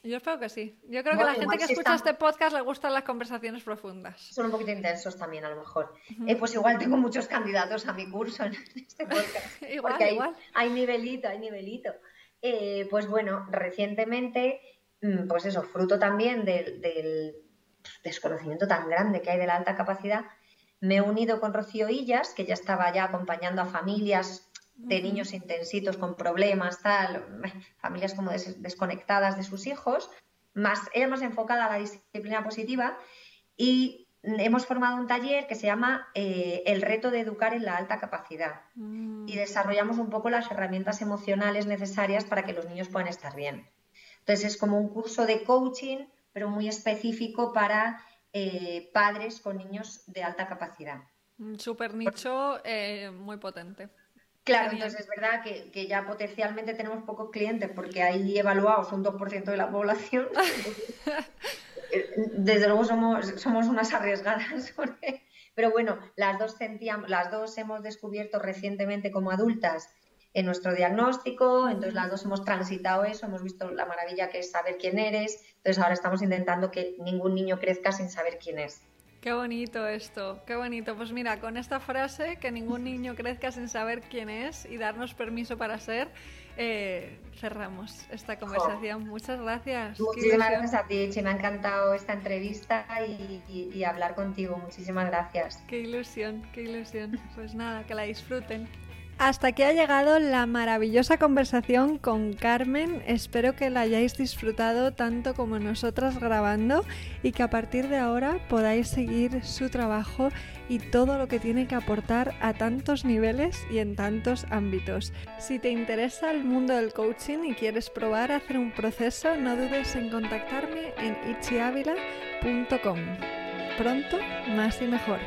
Yo espero que sí. Yo creo que a la gente que escucha este podcast le gustan las conversaciones profundas. Son un poquito intensos también, a lo mejor. Eh, pues igual tengo muchos candidatos a mi curso en este podcast. igual, porque igual. Hay, nivelito, hay nivelito. Eh, pues bueno, recientemente, mm, pues eso, fruto también del, desconocimiento tan grande que hay de la alta capacidad, me he unido con Rocío Illas, que ya estaba ya acompañando a familias de niños intensitos con problemas, tal, familias como desconectadas de sus hijos, más, ella más enfocada a la disciplina positiva y hemos formado un taller que se llama eh, El reto de educar en la alta capacidad mm. y desarrollamos un poco las herramientas emocionales necesarias para que los niños puedan estar bien. Entonces es como un curso de coaching, pero muy específico para eh, padres con niños de alta capacidad. Súper nicho, eh, muy potente. Claro, entonces es verdad que, ya potencialmente tenemos pocos clientes porque hay evaluados un 2% de la población. Desde luego somos, somos unas arriesgadas. Pero bueno, las dos, sentíamos, las dos hemos descubierto recientemente como adultas en nuestro diagnóstico, entonces las dos hemos transitado eso, hemos visto la maravilla que es saber quién eres, entonces ahora estamos intentando que ningún niño crezca sin saber quién es. Qué bonito esto, qué bonito. Pues mira, con esta frase, que ningún niño crezca sin saber quién es y darnos permiso para ser, eh, cerramos esta conversación. Muchas gracias. Muchísimas gracias a ti, Che. Me ha encantado esta entrevista y hablar contigo. Muchísimas gracias. Qué ilusión, qué ilusión. Pues nada, que la disfruten. Hasta aquí ha llegado la maravillosa conversación con Carmen. Espero que la hayáis disfrutado tanto como nosotras grabando y que a partir de ahora podáis seguir su trabajo y todo lo que tiene que aportar a tantos niveles y en tantos ámbitos. Si te interesa el mundo del coaching y quieres probar a hacer un proceso, no dudes en contactarme en itchiavila.com. Pronto, más y mejor.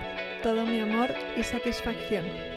Todo mi amor y satisfacción.